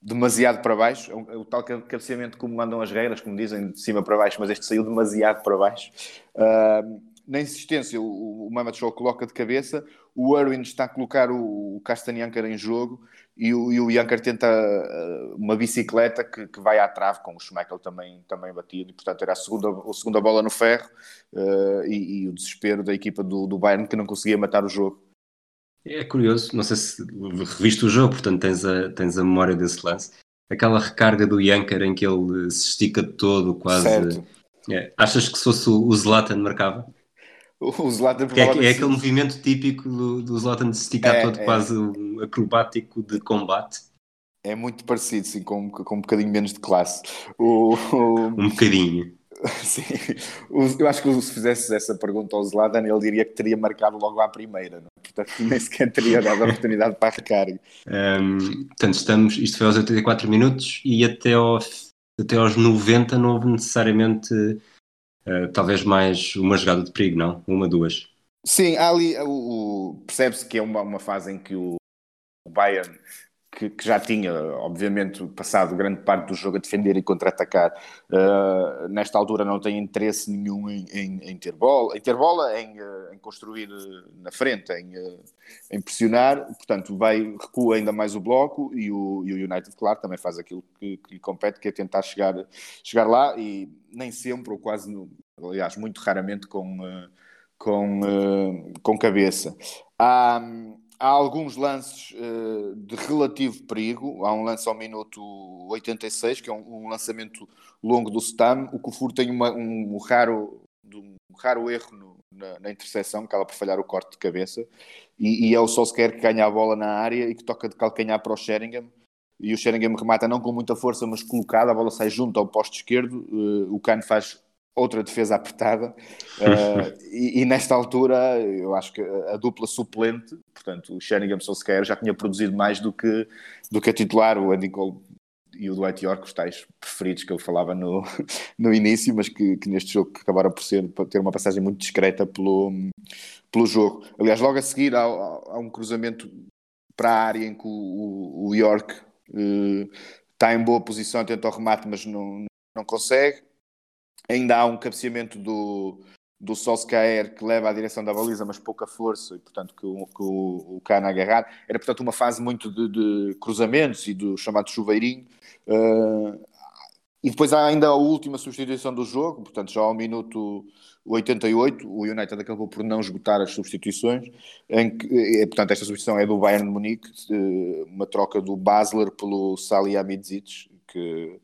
demasiado para baixo. É o, é o, tal cabeceamento como mandam as regras, como dizem, de cima para baixo, mas este saiu demasiado para baixo. Uh, na insistência, o, o Mamat Show coloca de cabeça, o Erwin está a colocar o, o Castanhankar em jogo e o, e o Janker tenta uh, uma bicicleta que, que, vai à trave com o Schmeichel também, também batido e portanto era a segunda, a segunda bola no ferro uh, e, e, o desespero da equipa do, do Bayern que não conseguia matar o jogo. É curioso, não sei se reviste o jogo, portanto tens a, tens a memória desse lance. Aquela recarga do Janker em que ele se estica todo, quase. É, achas que se fosse o Zlatan marcava? O Zlatan é, é aquele movimento típico do, do Zlatan de se esticar é, todo é. quase um acrobático de combate. É muito parecido, sim, com, com um bocadinho menos de classe. O, o... Um bocadinho. Sim, eu acho que se fizesse essa pergunta ao Zlatan, ele diria que teria marcado logo à primeira, não? É? portanto nem sequer teria dado a oportunidade para a recarga. Um, portanto, estamos, isto foi aos 84 minutos e até, ao, até aos 90 não houve necessariamente, uh, talvez mais uma jogada de perigo, não? Uma, duas. Sim, ali percebe-se que é uma, uma fase em que o, o Bayern que, que, já tinha, obviamente, passado grande parte do jogo a defender e contra-atacar, uh, nesta altura não tem interesse nenhum em, em, em ter bola, em, ter bola em, uh, em construir uh, na frente, em, em, pressionar, portanto, vai, recua ainda mais o bloco e o, e o United, claro, também faz aquilo que, que, lhe compete, que é tentar chegar, chegar lá e nem sempre, ou quase, aliás, muito raramente com, com, com cabeça. Há, há alguns lances uh, de relativo perigo. Há um lance ao minuto 86, que é um, um lançamento longo do Stam. O Kufur tem uma, um, um, raro, um raro erro no, na, na interseção, acaba por falhar o corte de cabeça. E, e é o Solskjaer que ganha a bola na área e que toca de calcanhar para o Sheringham. E o Sheringham remata não com muita força, mas colocado. A bola sai junto ao posto esquerdo. Uh, o Kane faz outra defesa apertada. Uh, e, e, nesta altura eu acho que a, dupla suplente, portanto o Sheringham Solskjaer já tinha produzido mais do que, do que a titular, o Andy Cole e o Dwight York, os tais preferidos que eu falava no, no início, mas que, que neste jogo acabaram por ser, por ter uma passagem muito discreta pelo, pelo jogo. Aliás, logo a seguir há, há um cruzamento para a área em que o, o York uh, está em boa posição, tenta o remate, mas não, não consegue Ainda há um cabeceamento do, do Solskjaer que leva à direção da baliza, mas pouca força, e portanto que o, que o, o Cana agarrar. Era portanto uma fase muito de, de cruzamentos e do chamado chuveirinho. Uh, e depois há ainda a última substituição do jogo, portanto já ao minuto 88, o United acabou por não esgotar as substituições, que, e, portanto esta substituição é do Bayern de Munique, uma troca do Basler pelo Salihamidzic, que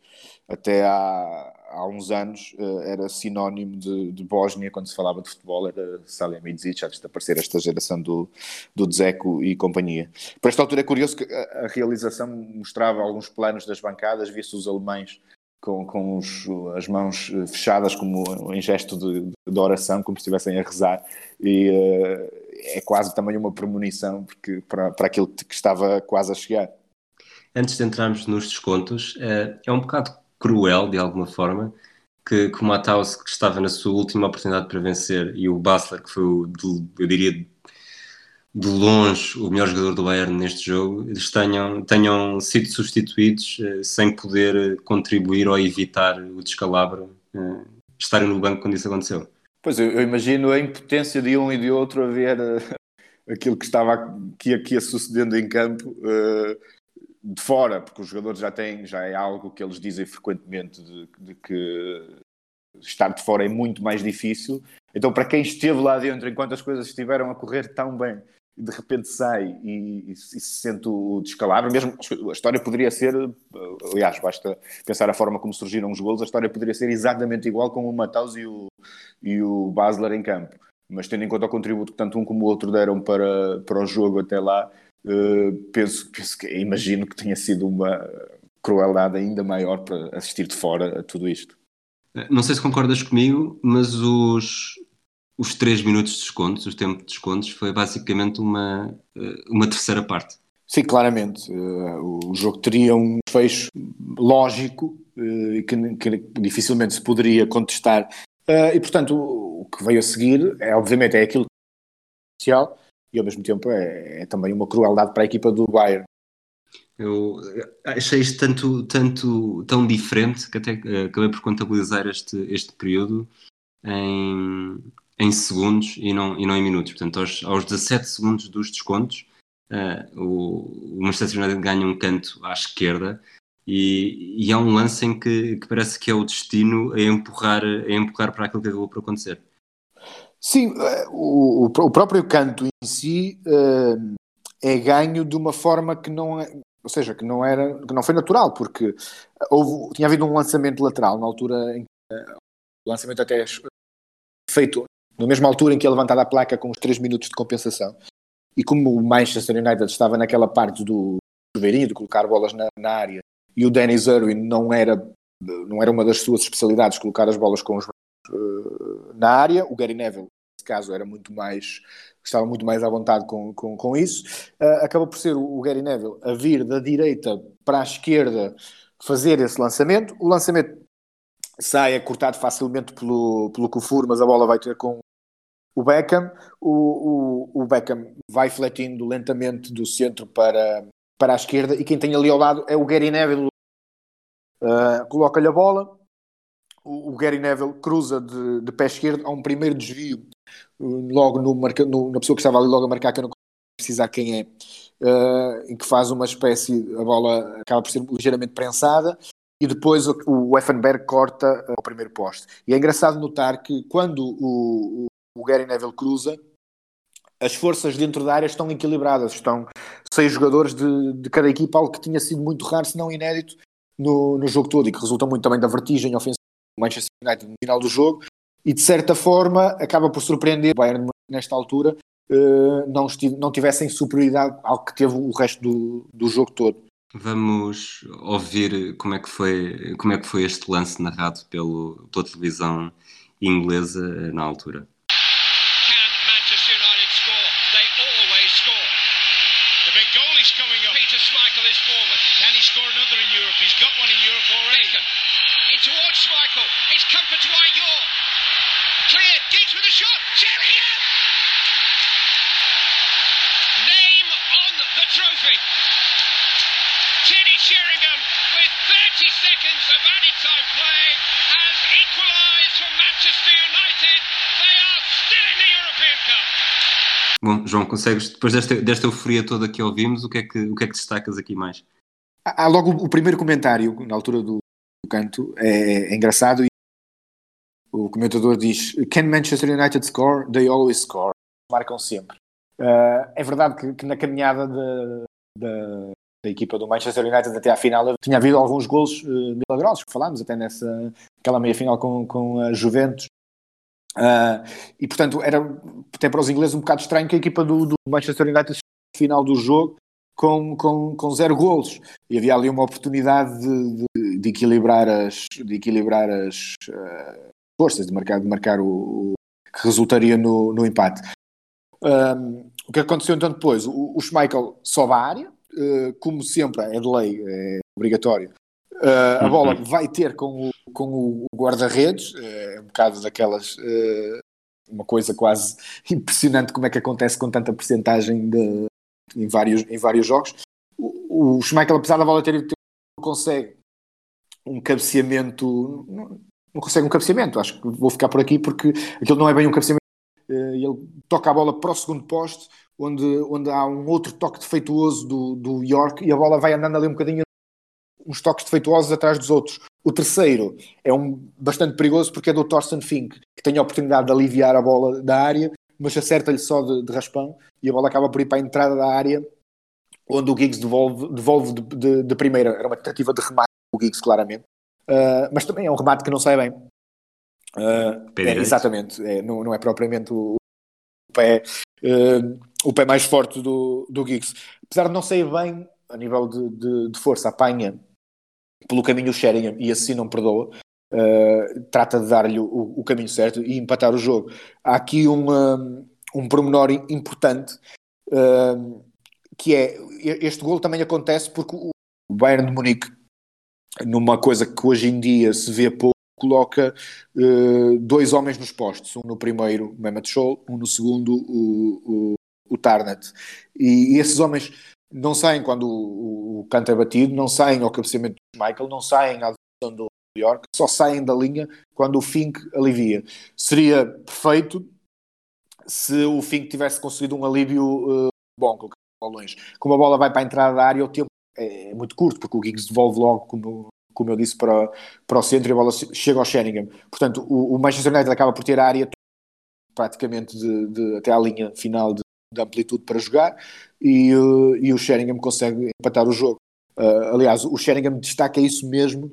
até há, há uns anos uh, era sinónimo de, de Bósnia quando se falava de futebol, era Salihamidzic, antes de aparecer esta geração do, do Dzeko e companhia. Por esta altura é curioso que a, a realização mostrava alguns planos das bancadas, via-se os alemães com, com os, as mãos eh, fechadas como em gesto de, de oração, como se estivessem a rezar, e uh, é quase também uma premonição porque, para, para aquilo que estava quase a chegar. Antes de entrarmos nos descontos, uh, é um bocado cruel, de alguma forma, que, que o Matthaus, que estava na sua última oportunidade para vencer, e o Basler, que foi, o, eu diria, de longe o melhor jogador do Bayern neste jogo, eles tenham, tenham sido substituídos uh, sem poder contribuir ou evitar o descalabro, uh, estarem no banco quando isso aconteceu. Pois, eu, eu, imagino a impotência de um e de outro a ver aquilo que estava que aqui ia sucedendo em campo. Uh, de fora, porque os jogadores já têm, já é algo que eles dizem frequentemente de, de, que estar de fora é muito mais difícil. Então, para quem esteve lá dentro, enquanto as coisas estiveram a correr tão bem, de repente sai e, e, e se sente o descalabro, mesmo a história poderia ser, aliás, basta pensar a forma como surgiram os golos, a história poderia ser exatamente igual com o Matheus e o, e o Basler em campo. Mas tendo em conta o contributo que tanto um como o outro deram para, para o jogo até lá, Uh, penso, penso que imagino que tenha sido uma crueldade ainda maior para assistir de fora a tudo isto. Não sei se concordas comigo, mas os, os 3 minutos de descontos, o tempo de descontos, foi basicamente uma, eh, uma terceira parte. Sim, claramente. Uh, o jogo teria um fecho lógico uh, que, que, dificilmente se poderia contestar. Uh, e, portanto, o, o, que veio a seguir é, obviamente, é aquilo que é e ao mesmo tempo é, é também uma crueldade para a equipa do Bayern. Eu achei isto tanto, tanto, tão diferente que até uh, acabei por contabilizar este, este período em, em segundos e não, e não em minutos. Portanto, aos, aos 17 segundos dos descontos, uh, o, o Manchester United ganha um canto à esquerda e, e há um lance em que, que, parece que é o destino a empurrar, a empurrar para aquilo que acabou por acontecer. Sim, eh, o, o próprio canto em si uh, é ganho de uma forma que não é, ou seja, que não era, que não foi natural, porque houve, tinha havido um lançamento lateral na altura em que uh, o lançamento até feito na mesma altura em que é levantada a placa com os 3 minutos de compensação. E como o Manchester United estava naquela parte do chuveirinho, de colocar bolas na, na área, e o Dennis Irwin não era, não era uma das suas especialidades colocar as bolas com os uh, na área. O Gary Neville, nesse caso, era muito mais estava muito mais à vontade com, com, com isso. Uh, acabou por ser o, o, Gary Neville a vir da direita para a esquerda fazer esse lançamento. O lançamento sai é cortado facilmente pelo, pelo Kufur, mas a bola vai ter com o Beckham. O, o, o Beckham vai fletindo lentamente do centro para, para a esquerda e quem tem ali ao lado é o Gary Neville. Uh, Coloca-lhe a bola, o, o, Gary Neville cruza de, de pé esquerdo a um primeiro desvio uh, logo no, marca, no, na pessoa que estava ali logo a marcar, que eu não precisar quem é, uh, em que faz uma espécie, a bola acaba por ser ligeiramente prensada e depois o, Effenberg corta uh, o primeiro poste. E é engraçado notar que quando o, o, o Gary Neville cruza, as forças dentro da área estão equilibradas, estão seis jogadores de, de cada equipa, algo que tinha sido muito raro, se não inédito, no, no jogo todo e que resulta muito também da vertigem ofensiva Manchester United no final do jogo e de certa forma acaba por surpreender o Bayern nesta altura uh, não, não tivessem superioridade ao que teve o resto do, do jogo todo. Vamos ouvir como é que foi, como é que foi este lance narrado pelo, pela televisão inglesa na altura. Bom, João, consegues, depois desta, desta euforia toda que ouvimos, o que, é que, o que é que destacas aqui mais? Há logo o primeiro comentário, na altura do, do canto, é, é, engraçado. O comentador diz: Can Manchester United score? They always score. Marcam sempre. Uh, é verdade que, que na caminhada de, de, da equipa do Manchester United até à final tinha havido alguns gols uh, milagrosos, que falámos até nessa aquela meia final com, com a Juventus, Uh, e portanto era até para os ingleses um bocado estranho que a equipa do, do Manchester United final do jogo com, com, com zero golos e havia ali uma oportunidade de, de, de equilibrar as, de equilibrar as uh, forças, de marcar, de marcar o, o que resultaria no, no empate. Um, o que aconteceu então depois? O, o Schmeichel sobe à área, uh, como sempre, é de lei, é obrigatório, Uh, a bola uhum. vai ter com o, com o guarda-redes, eh, é um bocado daquelas. Uma coisa quase impressionante como é que acontece com tanta percentagem de, em, vários, em vários jogos. O, o Schmeichel, apesar da bola ter ido, não consegue um cabeceamento. Não, não, consegue um cabeceamento. Acho que vou ficar por aqui porque aquilo não é bem um cabeceamento. Ele toca a bola para o segundo poste, onde, onde há um outro toque defeituoso do, do York e a bola vai andando ali um bocadinho uns toques defeituosos atrás dos outros. O terceiro é um bastante perigoso porque é do Thorsten Fink, que tem a oportunidade de aliviar a bola da área, mas acerta-lhe só de, de, raspão e a bola acaba por ir para a entrada da área, onde o Giggs devolve, devolve de, de, de primeira. Era uma tentativa de remate, o Giggs, claramente. Uh, mas também é um remate que não sai bem. Uh, é, exatamente, é, não, não, é propriamente o, o pé, uh, o pé mais forte do, do Giggs. Apesar de não sair bem a nível de, de, de força, apanha pelo caminho o Sheringham e assim não perdoa. Uh, trata de dar-lhe o, o, caminho certo e empatar o jogo. Há aqui uma, um pormenor importante uh, que é este gol também acontece porque o Bayern de Munique, numa coisa que hoje em dia se vê pouco, coloca uh, dois homens nos postos, um no primeiro, Mehmet Scholl, um no segundo, o, o, Tarnet. E, e esses homens não saem quando o, o canto é batido, não saem ao cabeceamento do Michael, não saem à decisão do York, só saem da linha quando o Fink alivia. Seria perfeito se o Fink tivesse conseguido um alívio uh, bom, longe. Como a bola vai para a entrada da área, o tempo é, é muito curto, porque o Giggs devolve logo, como, como eu disse, para, para o centro e a bola chega ao Sheringham. Portanto, o, o Manchester United acaba por ter a área praticamente de, de, até à linha final de, de amplitude para jogar e, uh, e o Sheringham consegue empatar o jogo. Uh, aliás, o Sheringham destaca isso mesmo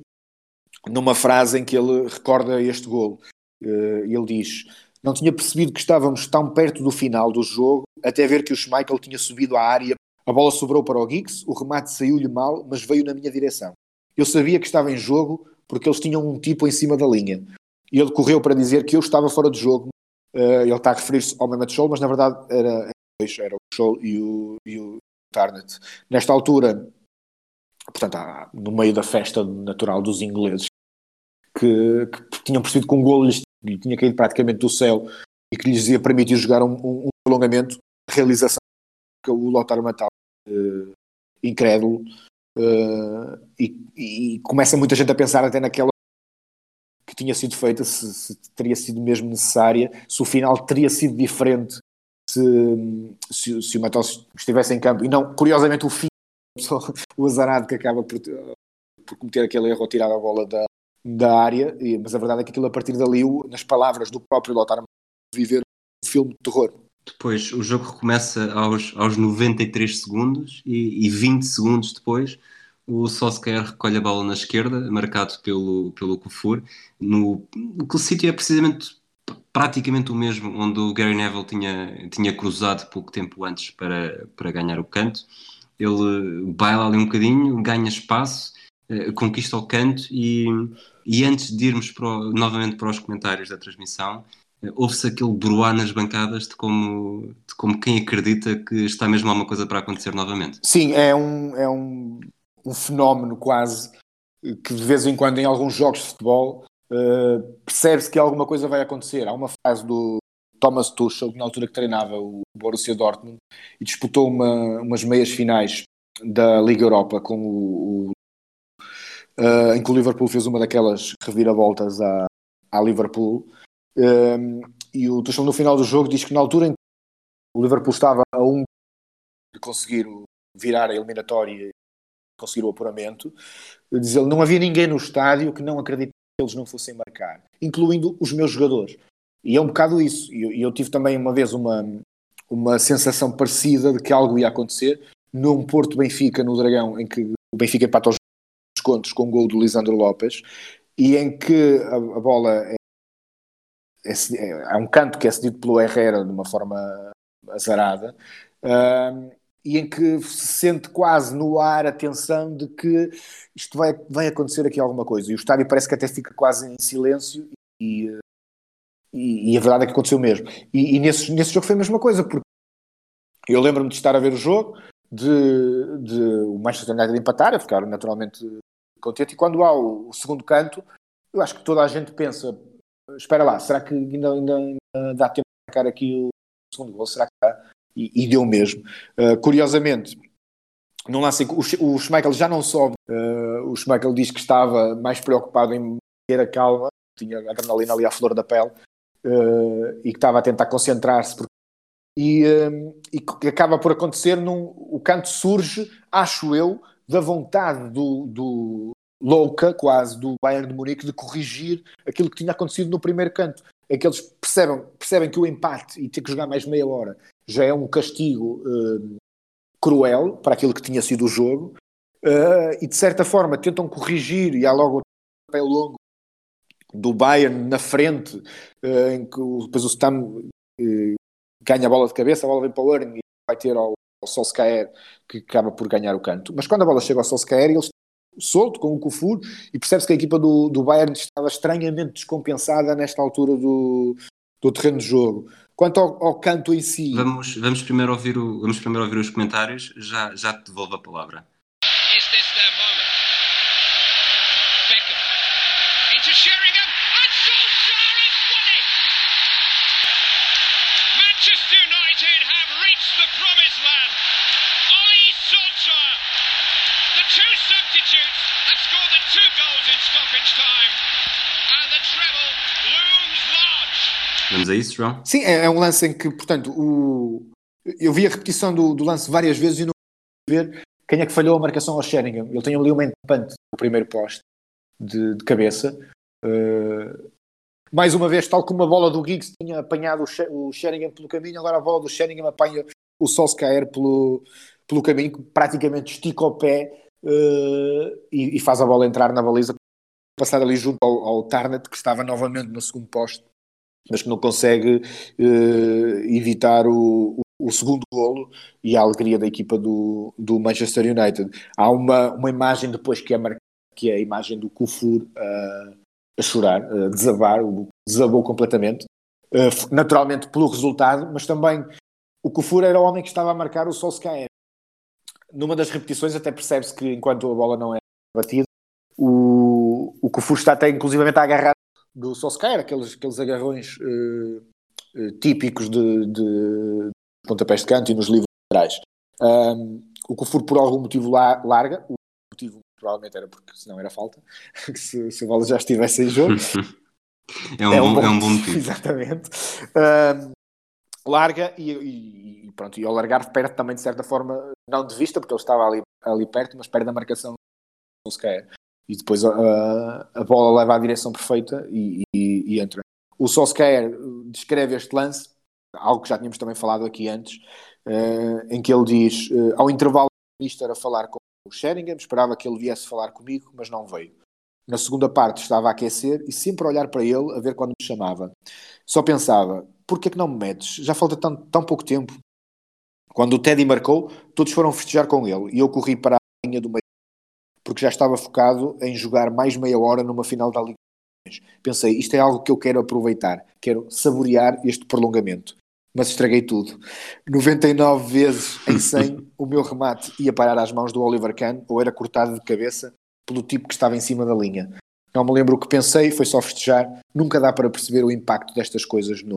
numa frase em que ele recorda este golo. Uh, ele diz: Não tinha percebido que estávamos tão perto do final do jogo até ver que o Schmeichel tinha subido à área. A bola sobrou para o Giggs, o remate saiu-lhe mal, mas veio na minha direção. Eu sabia que estava em jogo porque eles tinham um tipo em cima da linha. E ele correu para dizer que eu estava fora de jogo. Uh, ele está a referir-se ao Mehmet Scholl, mas na verdade era, era o Scholl e o, e o Tarnet. Nesta altura, portanto, no meio da festa natural dos ingleses, que, que tinham percebido que um golo lhes tinha caído praticamente do céu e que lhes ia permitir jogar um, um, um prolongamento, realização que o Lothar Matal, uh, incrédulo, uh, e, e, começa muita gente a pensar até naquela que tinha sido feita, se, se, teria sido mesmo necessária, se o final teria sido diferente se, se, se o Matal estivesse em campo, e não, curiosamente, o fim, o azarado que acaba por, por cometer aquele erro tirar a bola da, da área, mas a verdade é que aquilo a partir dali, nas palavras do próprio Lothar, viver um filme de terror. Depois o jogo recomeça aos, aos 93 segundos e, e 20 segundos depois o Solskjaer recolhe a bola na esquerda, marcado pelo, pelo Kufur. No, o sítio é precisamente praticamente o mesmo onde o Gary Neville tinha, tinha cruzado pouco tempo antes para, para ganhar o canto. Ele baila ali um bocadinho, ganha espaço, eh, conquista o canto e, e antes de irmos para o, novamente para os comentários da transmissão, houve-se aquele broar nas bancadas de como, de como quem acredita que está mesmo alguma coisa para acontecer novamente. Sim, é um, é um, um fenómeno quase que de vez em quando em alguns jogos de futebol uh, percebe-se que alguma coisa vai acontecer. Há uma frase do Thomas Tuchel, na altura que treinava o Borussia Dortmund e disputou uma, umas meias finais da Liga Europa com o, o uh, em que o Liverpool fez uma daquelas reviravoltas à, à Liverpool um, e o Tuchel no final do jogo diz que na altura em que o Liverpool estava a um de conseguir virar a eliminatória e conseguir o apuramento, diz ele, não havia ninguém no estádio que não acreditasse eles não fossem marcar, incluindo os meus jogadores. E é um bocado isso. E eu, eu, tive também uma vez uma, uma sensação parecida de que algo ia acontecer num Porto Benfica no Dragão, em que o Benfica empata os contos com o gol do Lisandro Lopes e em que a, a bola é é, há um canto que é cedido pelo Herrera de uma forma azarada, uh, e em que se sente quase no ar a tensão de que isto vai, vai acontecer aqui alguma coisa. E o estádio parece que até fica quase em silêncio, e, e, e a verdade é que aconteceu mesmo. E, e nesse, nesse jogo foi a mesma coisa, porque eu lembro-me de estar a ver o jogo, de, de o Manchester United empatar, a ficar naturalmente contente, e quando há o, o segundo canto, eu acho que toda a gente pensa espera lá, será que ainda, ainda, ainda dá tempo de marcar aqui o segundo gol? Será que dá? E, e deu mesmo. Uh, curiosamente, não lance o, o Schmeichel já não sobe. Uh, o Schmeichel diz que estava mais preocupado em ter a calma, tinha a adrenalina ali à flor da pele, uh, e que estava a tentar concentrar-se. E, e que acaba por acontecer, num, o canto surge, acho eu, da vontade do, do, louca, quase, do Bayern de Munique de corrigir aquilo que tinha acontecido no primeiro canto. É que eles percebem, percebem que o empate e ter que jogar mais meia hora já é um castigo uh, cruel para aquilo que tinha sido o jogo uh, e de certa forma tentam corrigir e há logo o papel longo do Bayern na frente uh, em que depois o Stam ganha a bola de cabeça, a bola vem para o Erling e vai ter ao, ao Solskjaer que acaba por ganhar o canto. Mas quando a bola chega ao Solskjaer eles solto com o Kufur e percebe-se que a equipa do, do Bayern estava estranhamente descompensada nesta altura do, do terreno de jogo. Quanto ao, ao, canto em si. Vamos, vamos, primeiro ouvir o, vamos primeiro ouvir os comentários, já, já te devolvo a palavra. Vamos a isso, João? Sim, é, é, um lance em que, portanto, o, eu vi a repetição do, do lance várias vezes e não ver quem é que falhou a marcação ao Sheringham. Ele tem ali uma empante no primeiro poste de, de cabeça. Uh, mais uma vez, tal como a bola do Giggs tinha apanhado o, Sheringham pelo caminho, agora a bola do Sheringham apanha o Solskjaer pelo, pelo caminho, que praticamente estica o pé uh, e, e, faz a bola entrar na baliza, passar ali junto ao, ao Tarnet, que estava novamente no segundo poste, mas que não consegue uh, evitar o, o, segundo golo e a alegria da equipa do, do Manchester United. Há uma, uma imagem depois que é, que é a imagem do Kufur uh, a chorar, a desabar, desabou completamente, naturalmente pelo resultado, mas também o Kufur era o homem que estava a marcar o Solskjaer numa das repetições até percebe-se que enquanto a bola não é batida, o, o Kufur está até inclusivamente a agarrar do Solskjaer, aqueles, aqueles agarrões uh, uh, típicos de, de pontapés de canto e nos livros laterais. Um, o Kufur por algum motivo lá, larga, o motivo provavelmente era porque senão era falta, se, se a bola já estivesse em jogo. é, um é, um bom, bom, é um bom motivo. Exatamente. Um, larga e, e, e, pronto, e ao largar perde também de certa forma, não de vista, porque ele estava ali, ali perto, mas perde a marcação do Solskjaer. E depois a, a, bola leva à direção perfeita e, e, e entra. O Solskjaer descreve este lance, algo que já tínhamos também falado aqui antes, uh, em que ele diz, uh, ao intervalo o ministro a falar com o Sheringham, esperava que ele viesse falar comigo, mas não veio. Na segunda parte estava a aquecer e sempre a olhar para ele a ver quando me chamava. Só pensava, porquê é que não me metes? Já falta tão, tão pouco tempo. Quando o Teddy marcou, todos foram festejar com ele e eu corri para a linha do meio porque já estava focado em jogar mais meia hora numa final da Liga Pensei, isto é algo que eu quero aproveitar, quero saborear este prolongamento. Mas estraguei tudo. 99 vezes em 100 o meu remate ia parar às mãos do Oliver Kahn ou era cortado de cabeça pelo tipo que estava em cima da linha. Não me lembro o que pensei, foi só festejar. Nunca dá para perceber o impacto destas coisas no,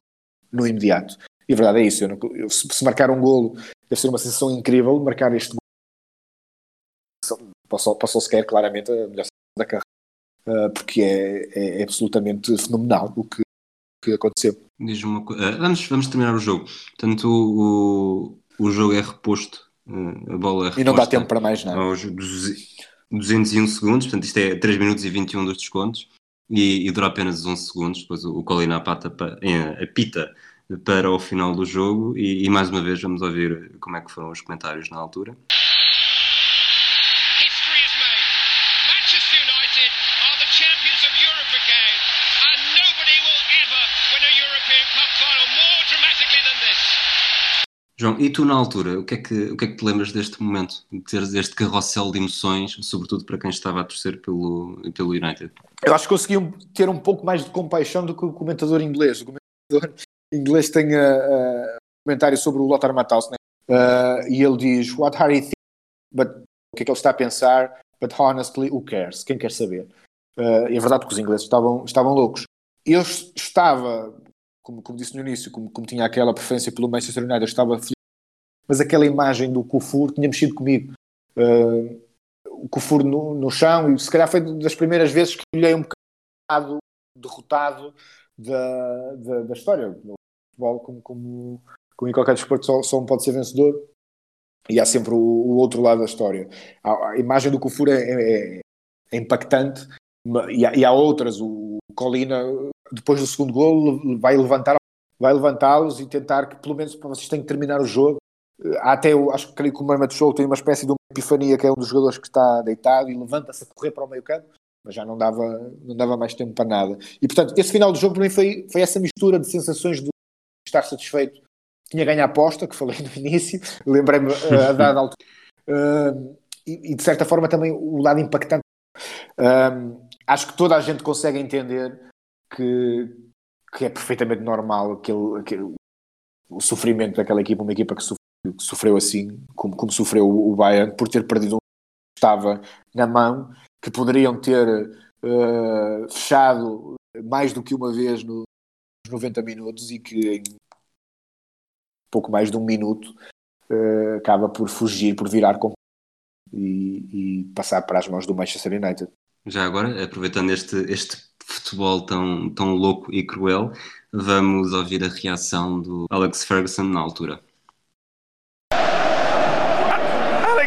no imediato. E a verdade é isso. Eu não, eu, se, marcar um golo, deve ser uma sensação incrível. Marcar este golo passou, passou sequer claramente a melhor da carreira. Uh, porque é, é, é, absolutamente fenomenal o que, que aconteceu. Diz uma uh, vamos, vamos terminar o jogo. Portanto, o, o jogo é reposto. Uh, a bola é reposta. E não dá tempo para mais nada. Aos 201 segundos. Portanto, isto é 3 minutos e 21 dos descontos. E, e dura apenas 11 segundos. Depois o, o Colina apata, apita para o final do jogo e, e, mais uma vez vamos ouvir como é que foram os comentários na altura. João, e tu na altura, o que é que, o que, é que te lembras deste momento, de teres este carrossel de emoções, sobretudo para quem estava a torcer pelo, pelo United? Eu acho que conseguiam ter um pouco mais de compaixão do que o comentador inglês. O comentador inglês tem uh, uh, um comentário sobre o Lothar Matthaus, né? uh, e ele diz: What are you thinking? But, o que é que ele está a pensar? But honestly, who cares? Quem quer saber? Uh, e é verdade que os ingleses estavam, estavam loucos. Eu estava, como, como disse no início, como, como tinha aquela preferência pelo Manchester United, estava feliz, mas aquela imagem do Kufur tinha mexido comigo. Uh, o Kufur no, no chão, e se calhar foi das primeiras vezes que olhei um bocado derrotado da, da, da história futebol, como, como, como em qualquer desporto, só, só um pode ser vencedor e há sempre o, o outro lado da história. A, a imagem do Kufur é, é, é impactante e há, e há, outras. O Colina, depois do segundo gol, vai levantar vai levantá-los e tentar que pelo menos vocês têm que terminar o jogo. Há até, eu acho que creio que o Mehmet Show tem uma espécie de uma epifania que é um dos jogadores que está deitado e levanta-se a correr para o meio campo mas já não dava, não dava mais tempo para nada. E portanto, esse final do jogo mim foi, foi essa mistura de sensações de estar satisfeito. Tinha ganho a aposta, que falei no início, lembrei-me uh, a dada altura. Uh, e, e, de certa forma também o lado impactante. Uh, acho que toda a gente consegue entender que, que é perfeitamente normal aquele, aquele, o sofrimento daquela equipa, uma equipa que sofreu, que sofreu assim, como, como sofreu o Bayern, por ter perdido um que estava na mão, que poderiam ter uh, fechado mais do que uma vez no, 90 minutos e que em pouco mais de um minuto uh, acaba por fugir, por virar com e, e, passar para as mãos do Manchester United. Já agora, aproveitando este, este futebol tão, tão louco e cruel, vamos ouvir a reação do Alex Ferguson na altura.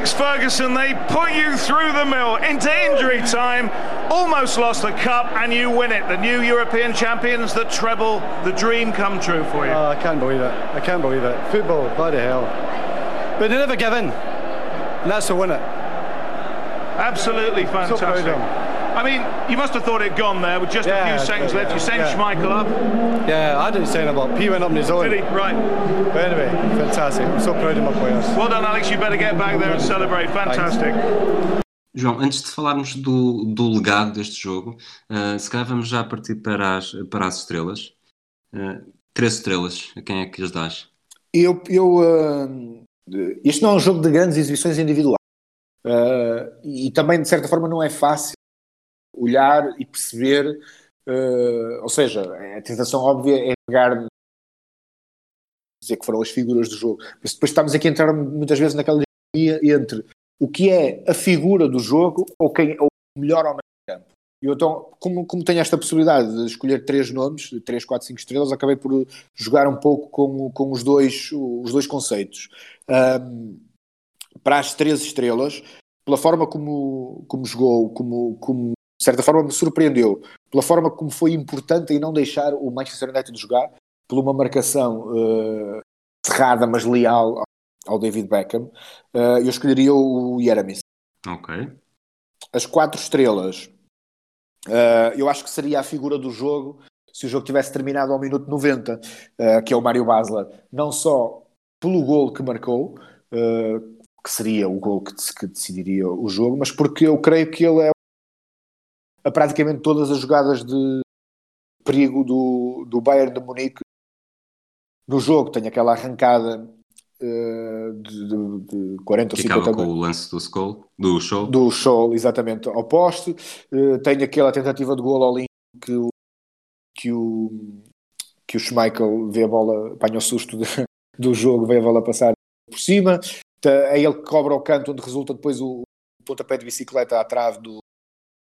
Alex Ferguson, they put you through the mill into injury time, almost lost the cup, and you win it. The new European champions, the treble, the dream come true for you. Oh, I can't believe it. I can't believe it. Football, bloody hell. But they never give in. And that's to win it. Absolutely fantastic. So. I mean, you must have thought it gone there with just yeah, a few seconds left. You sent yeah. Schmeichel up. Yeah, I didn't send him up. He went up on his own. Did he? Right. But anyway, fantastic. I'm so proud of my players. Well done, Alex. You better get back there and celebrate. Fantastic. Thanks. João, antes de falarmos do, do legado deste jogo, uh, se calhar vamos já partir para as, para as estrelas. Uh, três estrelas, a quem é que as dás? Eu, eu uh, este não é um jogo de grandes exibições individuais. Uh, e também, de certa forma, não é fácil olhar e perceber, uh, ou seja, a tentação óbvia é pegar dizer que foram as figuras do jogo, mas depois estamos aqui a entrar muitas vezes naquela linha entre o que é a figura do jogo ou quem é o melhor ao meio campo. E então, como, como tenho esta possibilidade de escolher três nomes, três, quatro, cinco estrelas, acabei por jogar um pouco com, com os, dois, os dois conceitos. Um, para as três estrelas, pela forma como, como jogou, como, como de certa forma me surpreendeu pela forma como foi importante em não deixar o Manchester United jogar, por uma marcação uh, cerrada mas leal ao David Beckham, uh, eu escolheria o Yeramis. Ok. As quatro estrelas, uh, eu acho que seria a figura do jogo se o jogo tivesse terminado ao minuto 90, uh, que é o Mário Basler, não só pelo gol que marcou, que seria o gol que, que decidiria o jogo, mas porque eu creio que ele é a praticamente todas as jogadas de perigo do, do Bayern de Munique no jogo. Tem aquela arrancada uh, de, de, de 40 ou 50 com o lance do, Skull, do show. Do show, exatamente, ao poste. Uh, tem aquela tentativa de gol ao limpo que o, que o, que o Schmeichel vê a bola, apanha o susto de, do jogo, vê a bola passar por cima. É ele que cobra o canto, onde resulta depois o pontapé de bicicleta à trave do,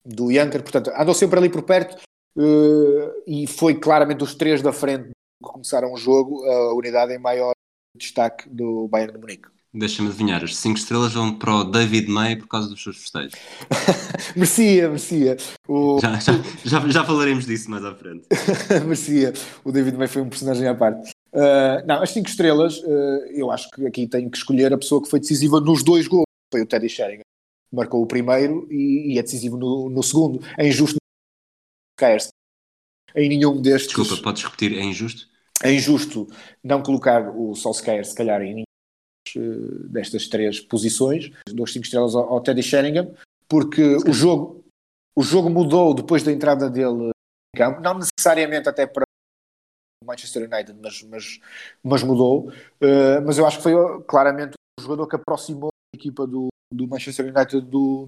do Janker, portanto, andou sempre ali por perto uh, e foi claramente os três da frente que começaram o jogo, a unidade em maior destaque do Bayern de Munique. Deixa-me adivinhar, as 5 estrelas vão para o David May por causa dos seus festejos. merecia, merecia. O... Já, já, já, já, falaremos disso mais à frente. merecia. O David May foi um personagem à parte. Uh, não, as 5 estrelas, uh, eu acho que aqui tenho que escolher a pessoa que foi decisiva nos dois gols. Foi o Teddy Sheringham marcou o primeiro e, e é decisivo no, no, segundo. É injusto cair-se em nenhum destes. Desculpa, podes repetir? É injusto? É injusto não colocar o Solskjaer, se calhar, em nenhuma eh, destas três posições, duas cinco estrelas ao, ao Teddy Sheringham, porque o jogo, o jogo mudou depois da entrada dele em campo, não necessariamente até para o Manchester United, mas, mas, mas mudou. Uh, mas eu acho que foi claramente o jogador que aproximou a equipa do, do Manchester United do,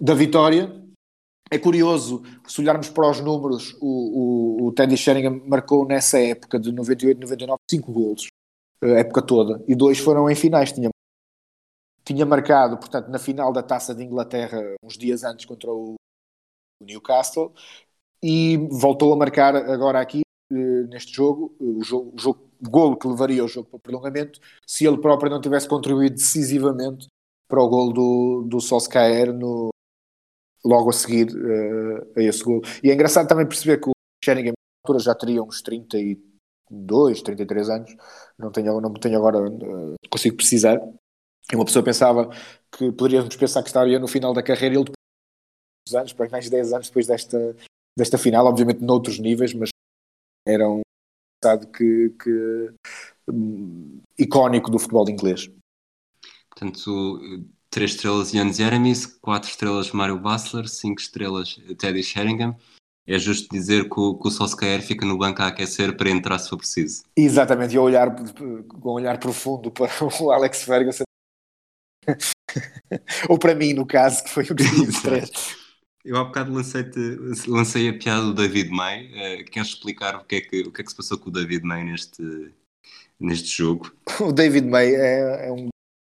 da vitória. É curioso, se olharmos para os números, o, o, o Teddy Sheringham marcou nessa época de 98, 99, 5 golos, a época toda, e dois foram em finais. Tinha, tinha marcado, portanto, na final da Taça de Inglaterra, uns dias antes contra o Newcastle, e voltou a marcar agora aqui, eh, neste jogo, o jogo, o jogo o golo que levaria o jogo para o prolongamento, se ele próprio não tivesse contribuído decisivamente para o gol do, do Solskjaer no, logo a seguir uh, a esse gol. E é engraçado também perceber que o Sheringham na altura já teria uns 32, 33 anos, não tenho, não tenho agora, uh, consigo precisar. E uma pessoa pensava que poderíamos pensar que estaria no final da carreira, ele depois anos, para mais 10 anos depois desta, desta final, obviamente noutros níveis, mas era um que, que um, icónico do futebol inglês. Portanto, 3 estrelas Ian Jeremis, 4 estrelas Mário Bassler, 5 estrelas Teddy Sheringham. É justo dizer que o, que o Solskjaer fica no banco a aquecer para entrar se for preciso. Exatamente, e olhar com um olhar profundo para o Alex Ferguson. Ou para mim, no caso, que foi o que disse. Eu há bocado lancei, lancei a piada do David May. Uh, queres explicar o que, é que, o que é que se passou com o David May neste, neste jogo? O David May é, é um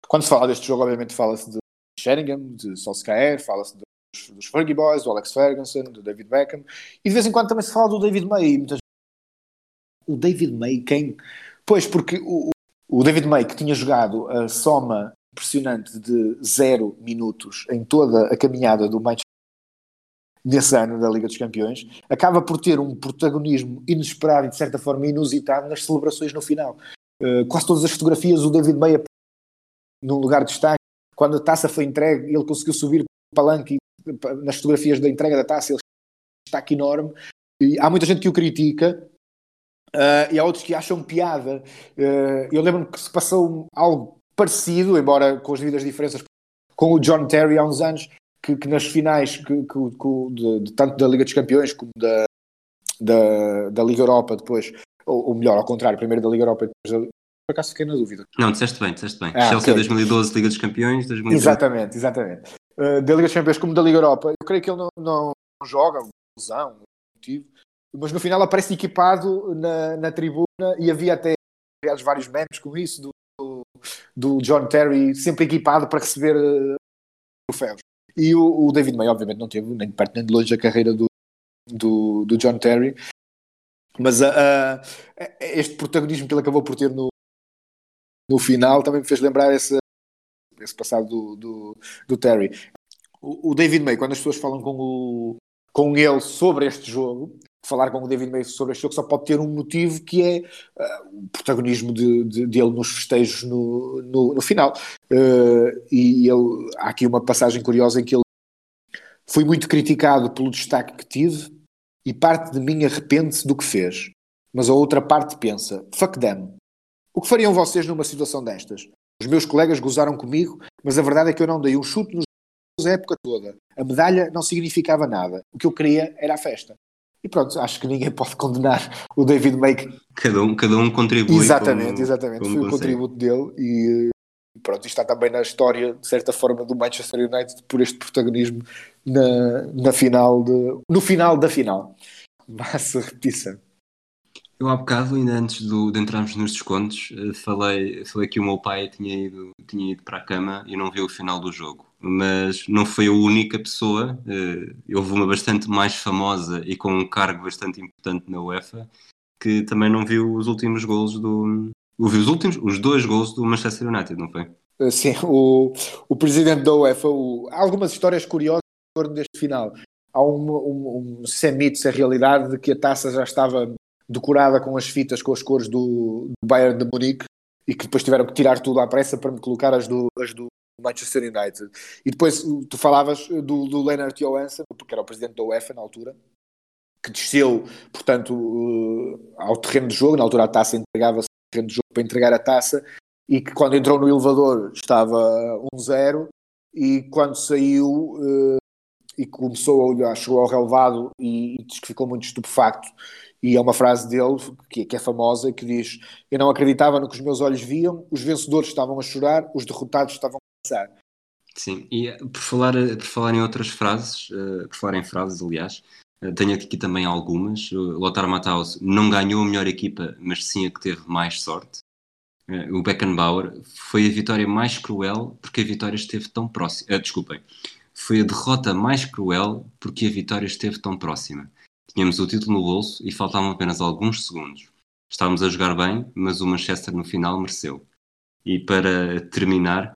quando se fala deste jogo, obviamente fala-se de Sheringham, de Solskjaer, fala-se dos, dos Fergie Boys, do Alex Ferguson, do David Beckham, e de vez em quando também se fala do David May. Muitas... O David May, quem? Pois, porque o, o David May, que tinha jogado a soma impressionante de zero minutos em toda a caminhada do Manchester nesse ano da Liga dos Campeões, acaba por ter um protagonismo inesperado e de certa forma inusitado nas celebrações no final. Uh, quase todas as fotografias o David Meia num lugar de destaque, quando a taça foi entregue, ele conseguiu subir o palanque nas fotografias da entrega da taça, ele está aqui enorme. E há muita gente que o critica, Uh, e há outros que acham piada. Uh, eu lembro-me que se passou algo parecido, embora com as devidas diferenças, com o John Terry há uns anos, que, que nas finais que, que, que de, de, tanto da Liga dos Campeões como da, da, da Liga Europa depois, ou, ou, melhor, ao contrário, primeiro da Liga Europa e depois por acaso fiquei na dúvida. Não, disseste bem, disseste bem. Ah, Chelsea okay. 2012, Liga dos Campeões, 2012. Exatamente, exatamente. Uh, da Liga dos Campeões como da Liga Europa, eu creio que ele não, não joga, lesão, motivo, mas no final aparece equipado na, na tribuna e havia até aliás, vários memes com isso do, do, John Terry sempre equipado para receber uh, troféus. E o, o, David May, obviamente, não teve nem de perto nem de longe a carreira do, do, do John Terry, mas uh, uh, este protagonismo que ele acabou por ter no, no final também me fez lembrar esse, esse passado do, do, do Terry. O, o David May, quando as pessoas falam com, o, com ele sobre este jogo, falar com o David May sobre este jogo só pode ter um motivo que é uh, o protagonismo de, de, dele nos festejos no, no, no final. Uh, e ele, há aqui uma passagem curiosa em que ele foi muito criticado pelo destaque que tive e parte de mim arrepende-se do que fez. Mas a outra parte pensa, fuck them. O que fariam vocês numa situação destas? Os meus colegas gozaram comigo, mas a verdade é que eu não dei um chute nos a época toda. A medalha não significava nada. O que eu queria era a festa. E pronto, acho que ninguém pode condenar o David Make. Cada um, cada um contribui. Exatamente, como, exatamente. Como Foi consegue. o contributo dele e pronto, isto está também na história, de certa forma, do Manchester United por este protagonismo na, na final de, no final da final. Massa repetição. Eu há bocado, ainda antes do, de entrarmos nos descontos, eh, falei, falei que o meu pai tinha ido, tinha ido para a cama e não viu o final do jogo. Mas não foi a única pessoa, uh, houve uma bastante mais famosa e com um cargo bastante importante na UEFA, que também não viu os últimos golos do. Ouviu os últimos, os dois golos do Manchester United, não foi? Eh, sim, o, o presidente da UEFA, o, há algumas histórias curiosas em torno deste final. Há um, um, um sem se realidade de que a taça já estava decorada com as fitas, com as cores do, do Bayern de Munique e que depois tiveram que tirar tudo à pressa para me colocar as do, as do Manchester United. E depois tu falavas do, do Leonard Johansson, porque era o presidente da UEFA na altura, que desceu, portanto, uh, ao terreno de jogo, na altura a taça entregava-se ao terreno de jogo para entregar a taça, e que quando entrou no elevador estava 1-0, e quando saiu uh, e começou a olhar, chegou ao relevado e, e diz que ficou muito estupefacto e é uma frase dele que, que, é famosa, que diz: Eu não acreditava no que os meus olhos viam, os vencedores estavam a chorar, os derrotados estavam a pensar. Sim, e eh, por falar, eh, por falar em outras frases, uh, por falar em frases, aliás, tenho aqui também algumas. O Lothar Matthaus não ganhou a melhor equipa, mas sim a que teve mais sorte. O Beckenbauer foi a vitória mais cruel porque a vitória esteve tão próxima. desculpem, foi a derrota mais cruel porque a vitória esteve tão próxima. Tínhamos o título no bolso e faltavam apenas alguns segundos. Estávamos a jogar bem, mas o Manchester no final mereceu. E para terminar,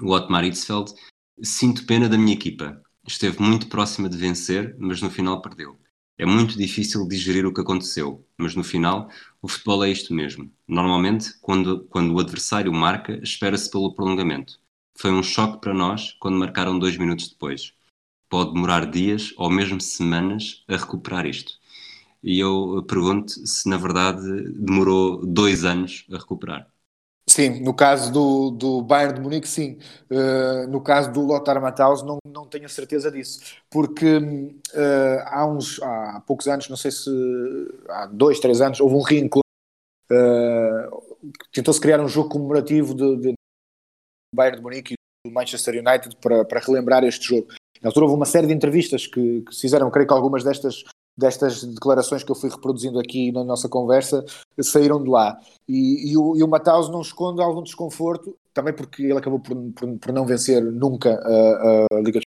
o Otmar Hitzfeld, sinto pena da minha equipa. Esteve muito próxima de vencer, mas no final perdeu. É muito difícil digerir o que aconteceu, mas no final o futebol é isto mesmo. Normalmente, quando, quando o adversário marca, espera-se pelo prolongamento. Foi um choque para nós quando marcaram dois minutos depois pode demorar dias ou mesmo semanas a recuperar isto. E eu pergunto se na verdade demorou dois anos a recuperar. Sim, no caso do, do Bayern de Munique, sim. Uh, no caso do Lothar Matthaus, não, não tenho a certeza disso. Porque uh, há uns há poucos anos, não sei se há dois, três anos, houve um reencontro. Uh, Tentou-se criar um jogo comemorativo de Bayern de Munique e do Manchester United para, para relembrar este jogo. Na altura houve uma série de entrevistas que, que se fizeram, creio que algumas destas, destas declarações que eu fui reproduzindo aqui na nossa conversa saíram de lá. E, e o, e o não esconde algum desconforto, também porque ele acabou por, por, por não vencer nunca a, a Liga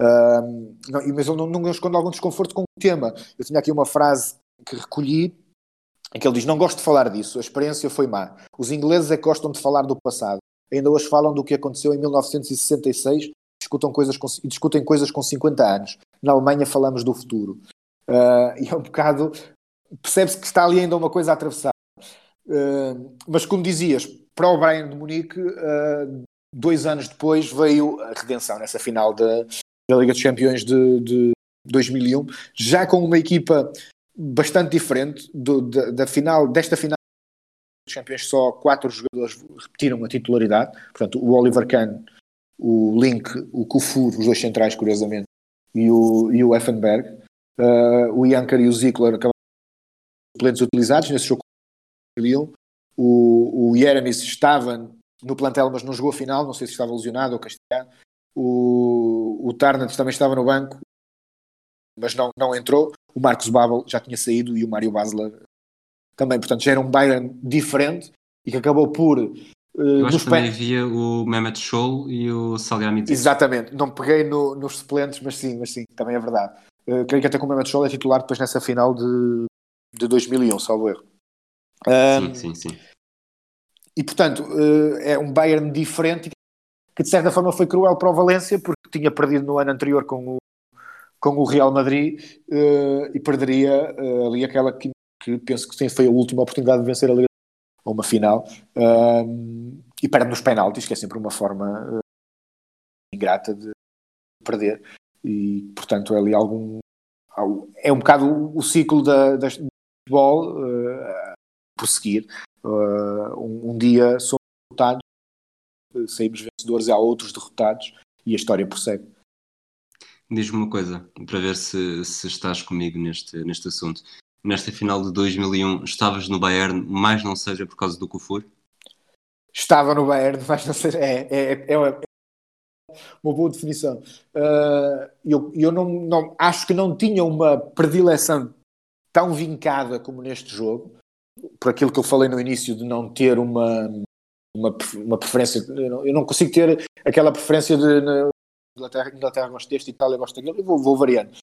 uh, não, Mas ele não, não algum desconforto com o tema. Eu tinha aqui uma frase que recolhi em que ele diz: Não gosto de falar disso, a experiência foi má. Os ingleses é que gostam de falar do passado. ainda hoje falam do que aconteceu em 1966 discutam coisas com, discutem coisas com 50 anos. Na Alemanha falamos do futuro. Uh, e é um bocado. Percebe-se que está ali ainda uma coisa a atravessar. Uh, mas como dizias, para o Bayern de Munique, uh, dois anos depois veio a redenção nessa final da, da Liga dos Campeões de, de 2001, já com uma equipa bastante diferente do, da, da, final, desta final dos campeões, só quatro jogadores repetiram a titularidade, portanto o Oliver Kahn, o Link, o Kufur, os dois centrais curiosamente, e o, e o Effenberg, uh, o Janker e o Zickler acabaram suplentes utilizados nesse jogo o, o Jeremis estava no plantel mas não jogou a final, não sei se estava lesionado ou castigado o, o Tarnat também estava no banco mas não, não entrou. O Marcos Babel já tinha saído e o Mário Basler também. Portanto, já era um Bayern diferente e que acabou por. Eu acho que também havia o Mehmet Scholl e o Salgamidzic. Exatamente, não peguei no, nos suplentes, mas sim, mas sim, também é verdade. Uh, creio que até com o Mehmet Scholl é titular depois nessa final de, de 2001, salvo erro. Um, sim, sim, sim. E portanto, uh, é um Bayern diferente que de certa forma foi cruel para o Valência porque tinha perdido no ano anterior com o com o Real Madrid uh, e perderia ali aquela que, que, penso que foi a última oportunidade de vencer a Liga ou uma final uh, e perde nos penaltis, que é sempre uma forma ingrata de perder. E portanto é ali algum é um bocado o, ciclo da, da futebol uh, prosseguir. Um, um, dia somos derrotados saímos vencedores há outros derrotados e a história prossegue. Diz-me uma coisa, para ver se, se estás comigo neste, neste assunto. Nesta final de 2001, estavas no Bayern, mais não seja por causa do Kufur? Estava no Bayern, mas não seja. É, é, é, uma, uma boa definição. Uh, eu eu não, não, acho que não tinha uma predileção tão vincada como neste jogo, por aquilo que eu falei no início de não ter uma, uma, uma preferência. Eu não, eu não consigo ter aquela preferência de Inglaterra, Inglaterra gosta deste, Itália gosta daquele, eu vou, vou variando.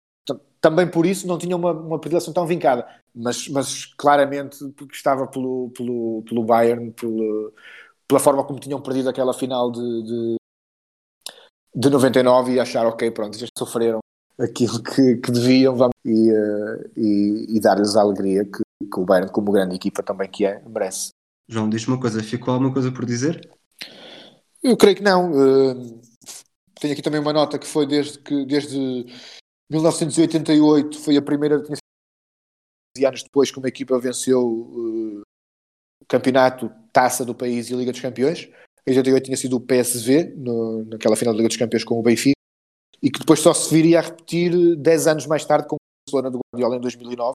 Também por isso não tinha uma, uma predileção tão vincada, mas, mas claramente porque estava pelo, pelo, pelo Bayern, pelo, pela forma como tinham perdido aquela final de, de, de 99 e achar, ok, pronto, já sofreram aquilo que, que deviam vamos, e, uh, e, e dar-lhes a alegria que, que o Bayern, como grande equipa também que é, merece. João, diz-me uma coisa, ficou alguma coisa por dizer? Eu creio que não. Uh, tenho aqui também uma nota que foi desde que desde 1988 foi a primeira e anos depois que uma equipa venceu uh, o campeonato, taça do país e Liga dos Campeões. Em 88 tinha sido o PSV, no, naquela final da Liga dos Campeões com o Benfica, e que depois só se viria a repetir 10 anos mais tarde com o Barcelona do Guardiola em 2009.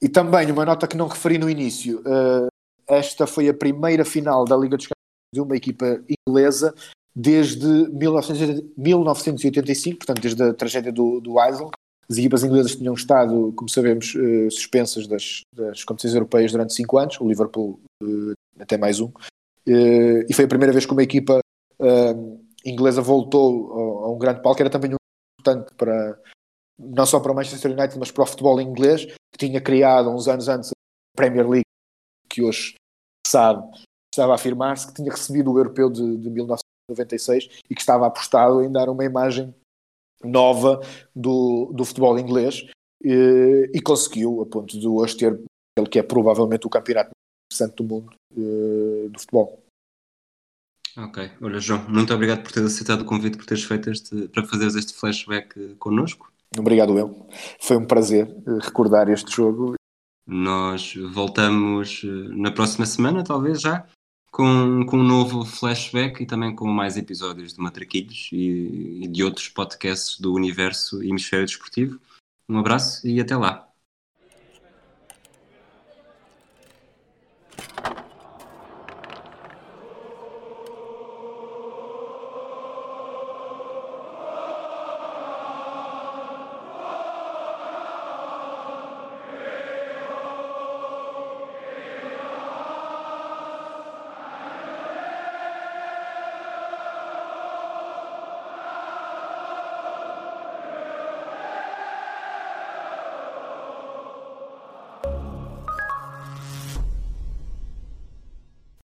E também uma nota que não referi no início, uh, esta foi a primeira final da Liga dos Campeões de uma equipa inglesa desde 1985, portanto, desde a tragédia do, do Eisel. As equipas inglesas tinham estado, como sabemos, uh, suspensas das, das, competições europeias durante cinco anos, o Liverpool uh, até mais um, uh, e foi a primeira vez que uma equipa inglesa voltou a, um grande palco, era também importante para, não só para o Manchester United, mas para o futebol inglês, que tinha criado uns anos antes a Premier League, que hoje sabe, estava a afirmar-se, que tinha recebido o europeu de, de 19 96 e que estava apostado em dar uma imagem nova do, do futebol inglês e, e conseguiu, a ponto de hoje ter aquele que é provavelmente o campeonato mais interessante do mundo uh, do futebol. Ok, olha João, muito obrigado por teres aceitado o convite, por teres feito este, para fazeres este flashback connosco. Obrigado eu, foi um prazer eh, recordar este jogo. Nós voltamos eh, na próxima semana, talvez já, com, com um novo flashback e também com mais episódios de Matraquilhos e, e de outros podcasts do universo Hemisfério Desportivo. Um abraço e até lá.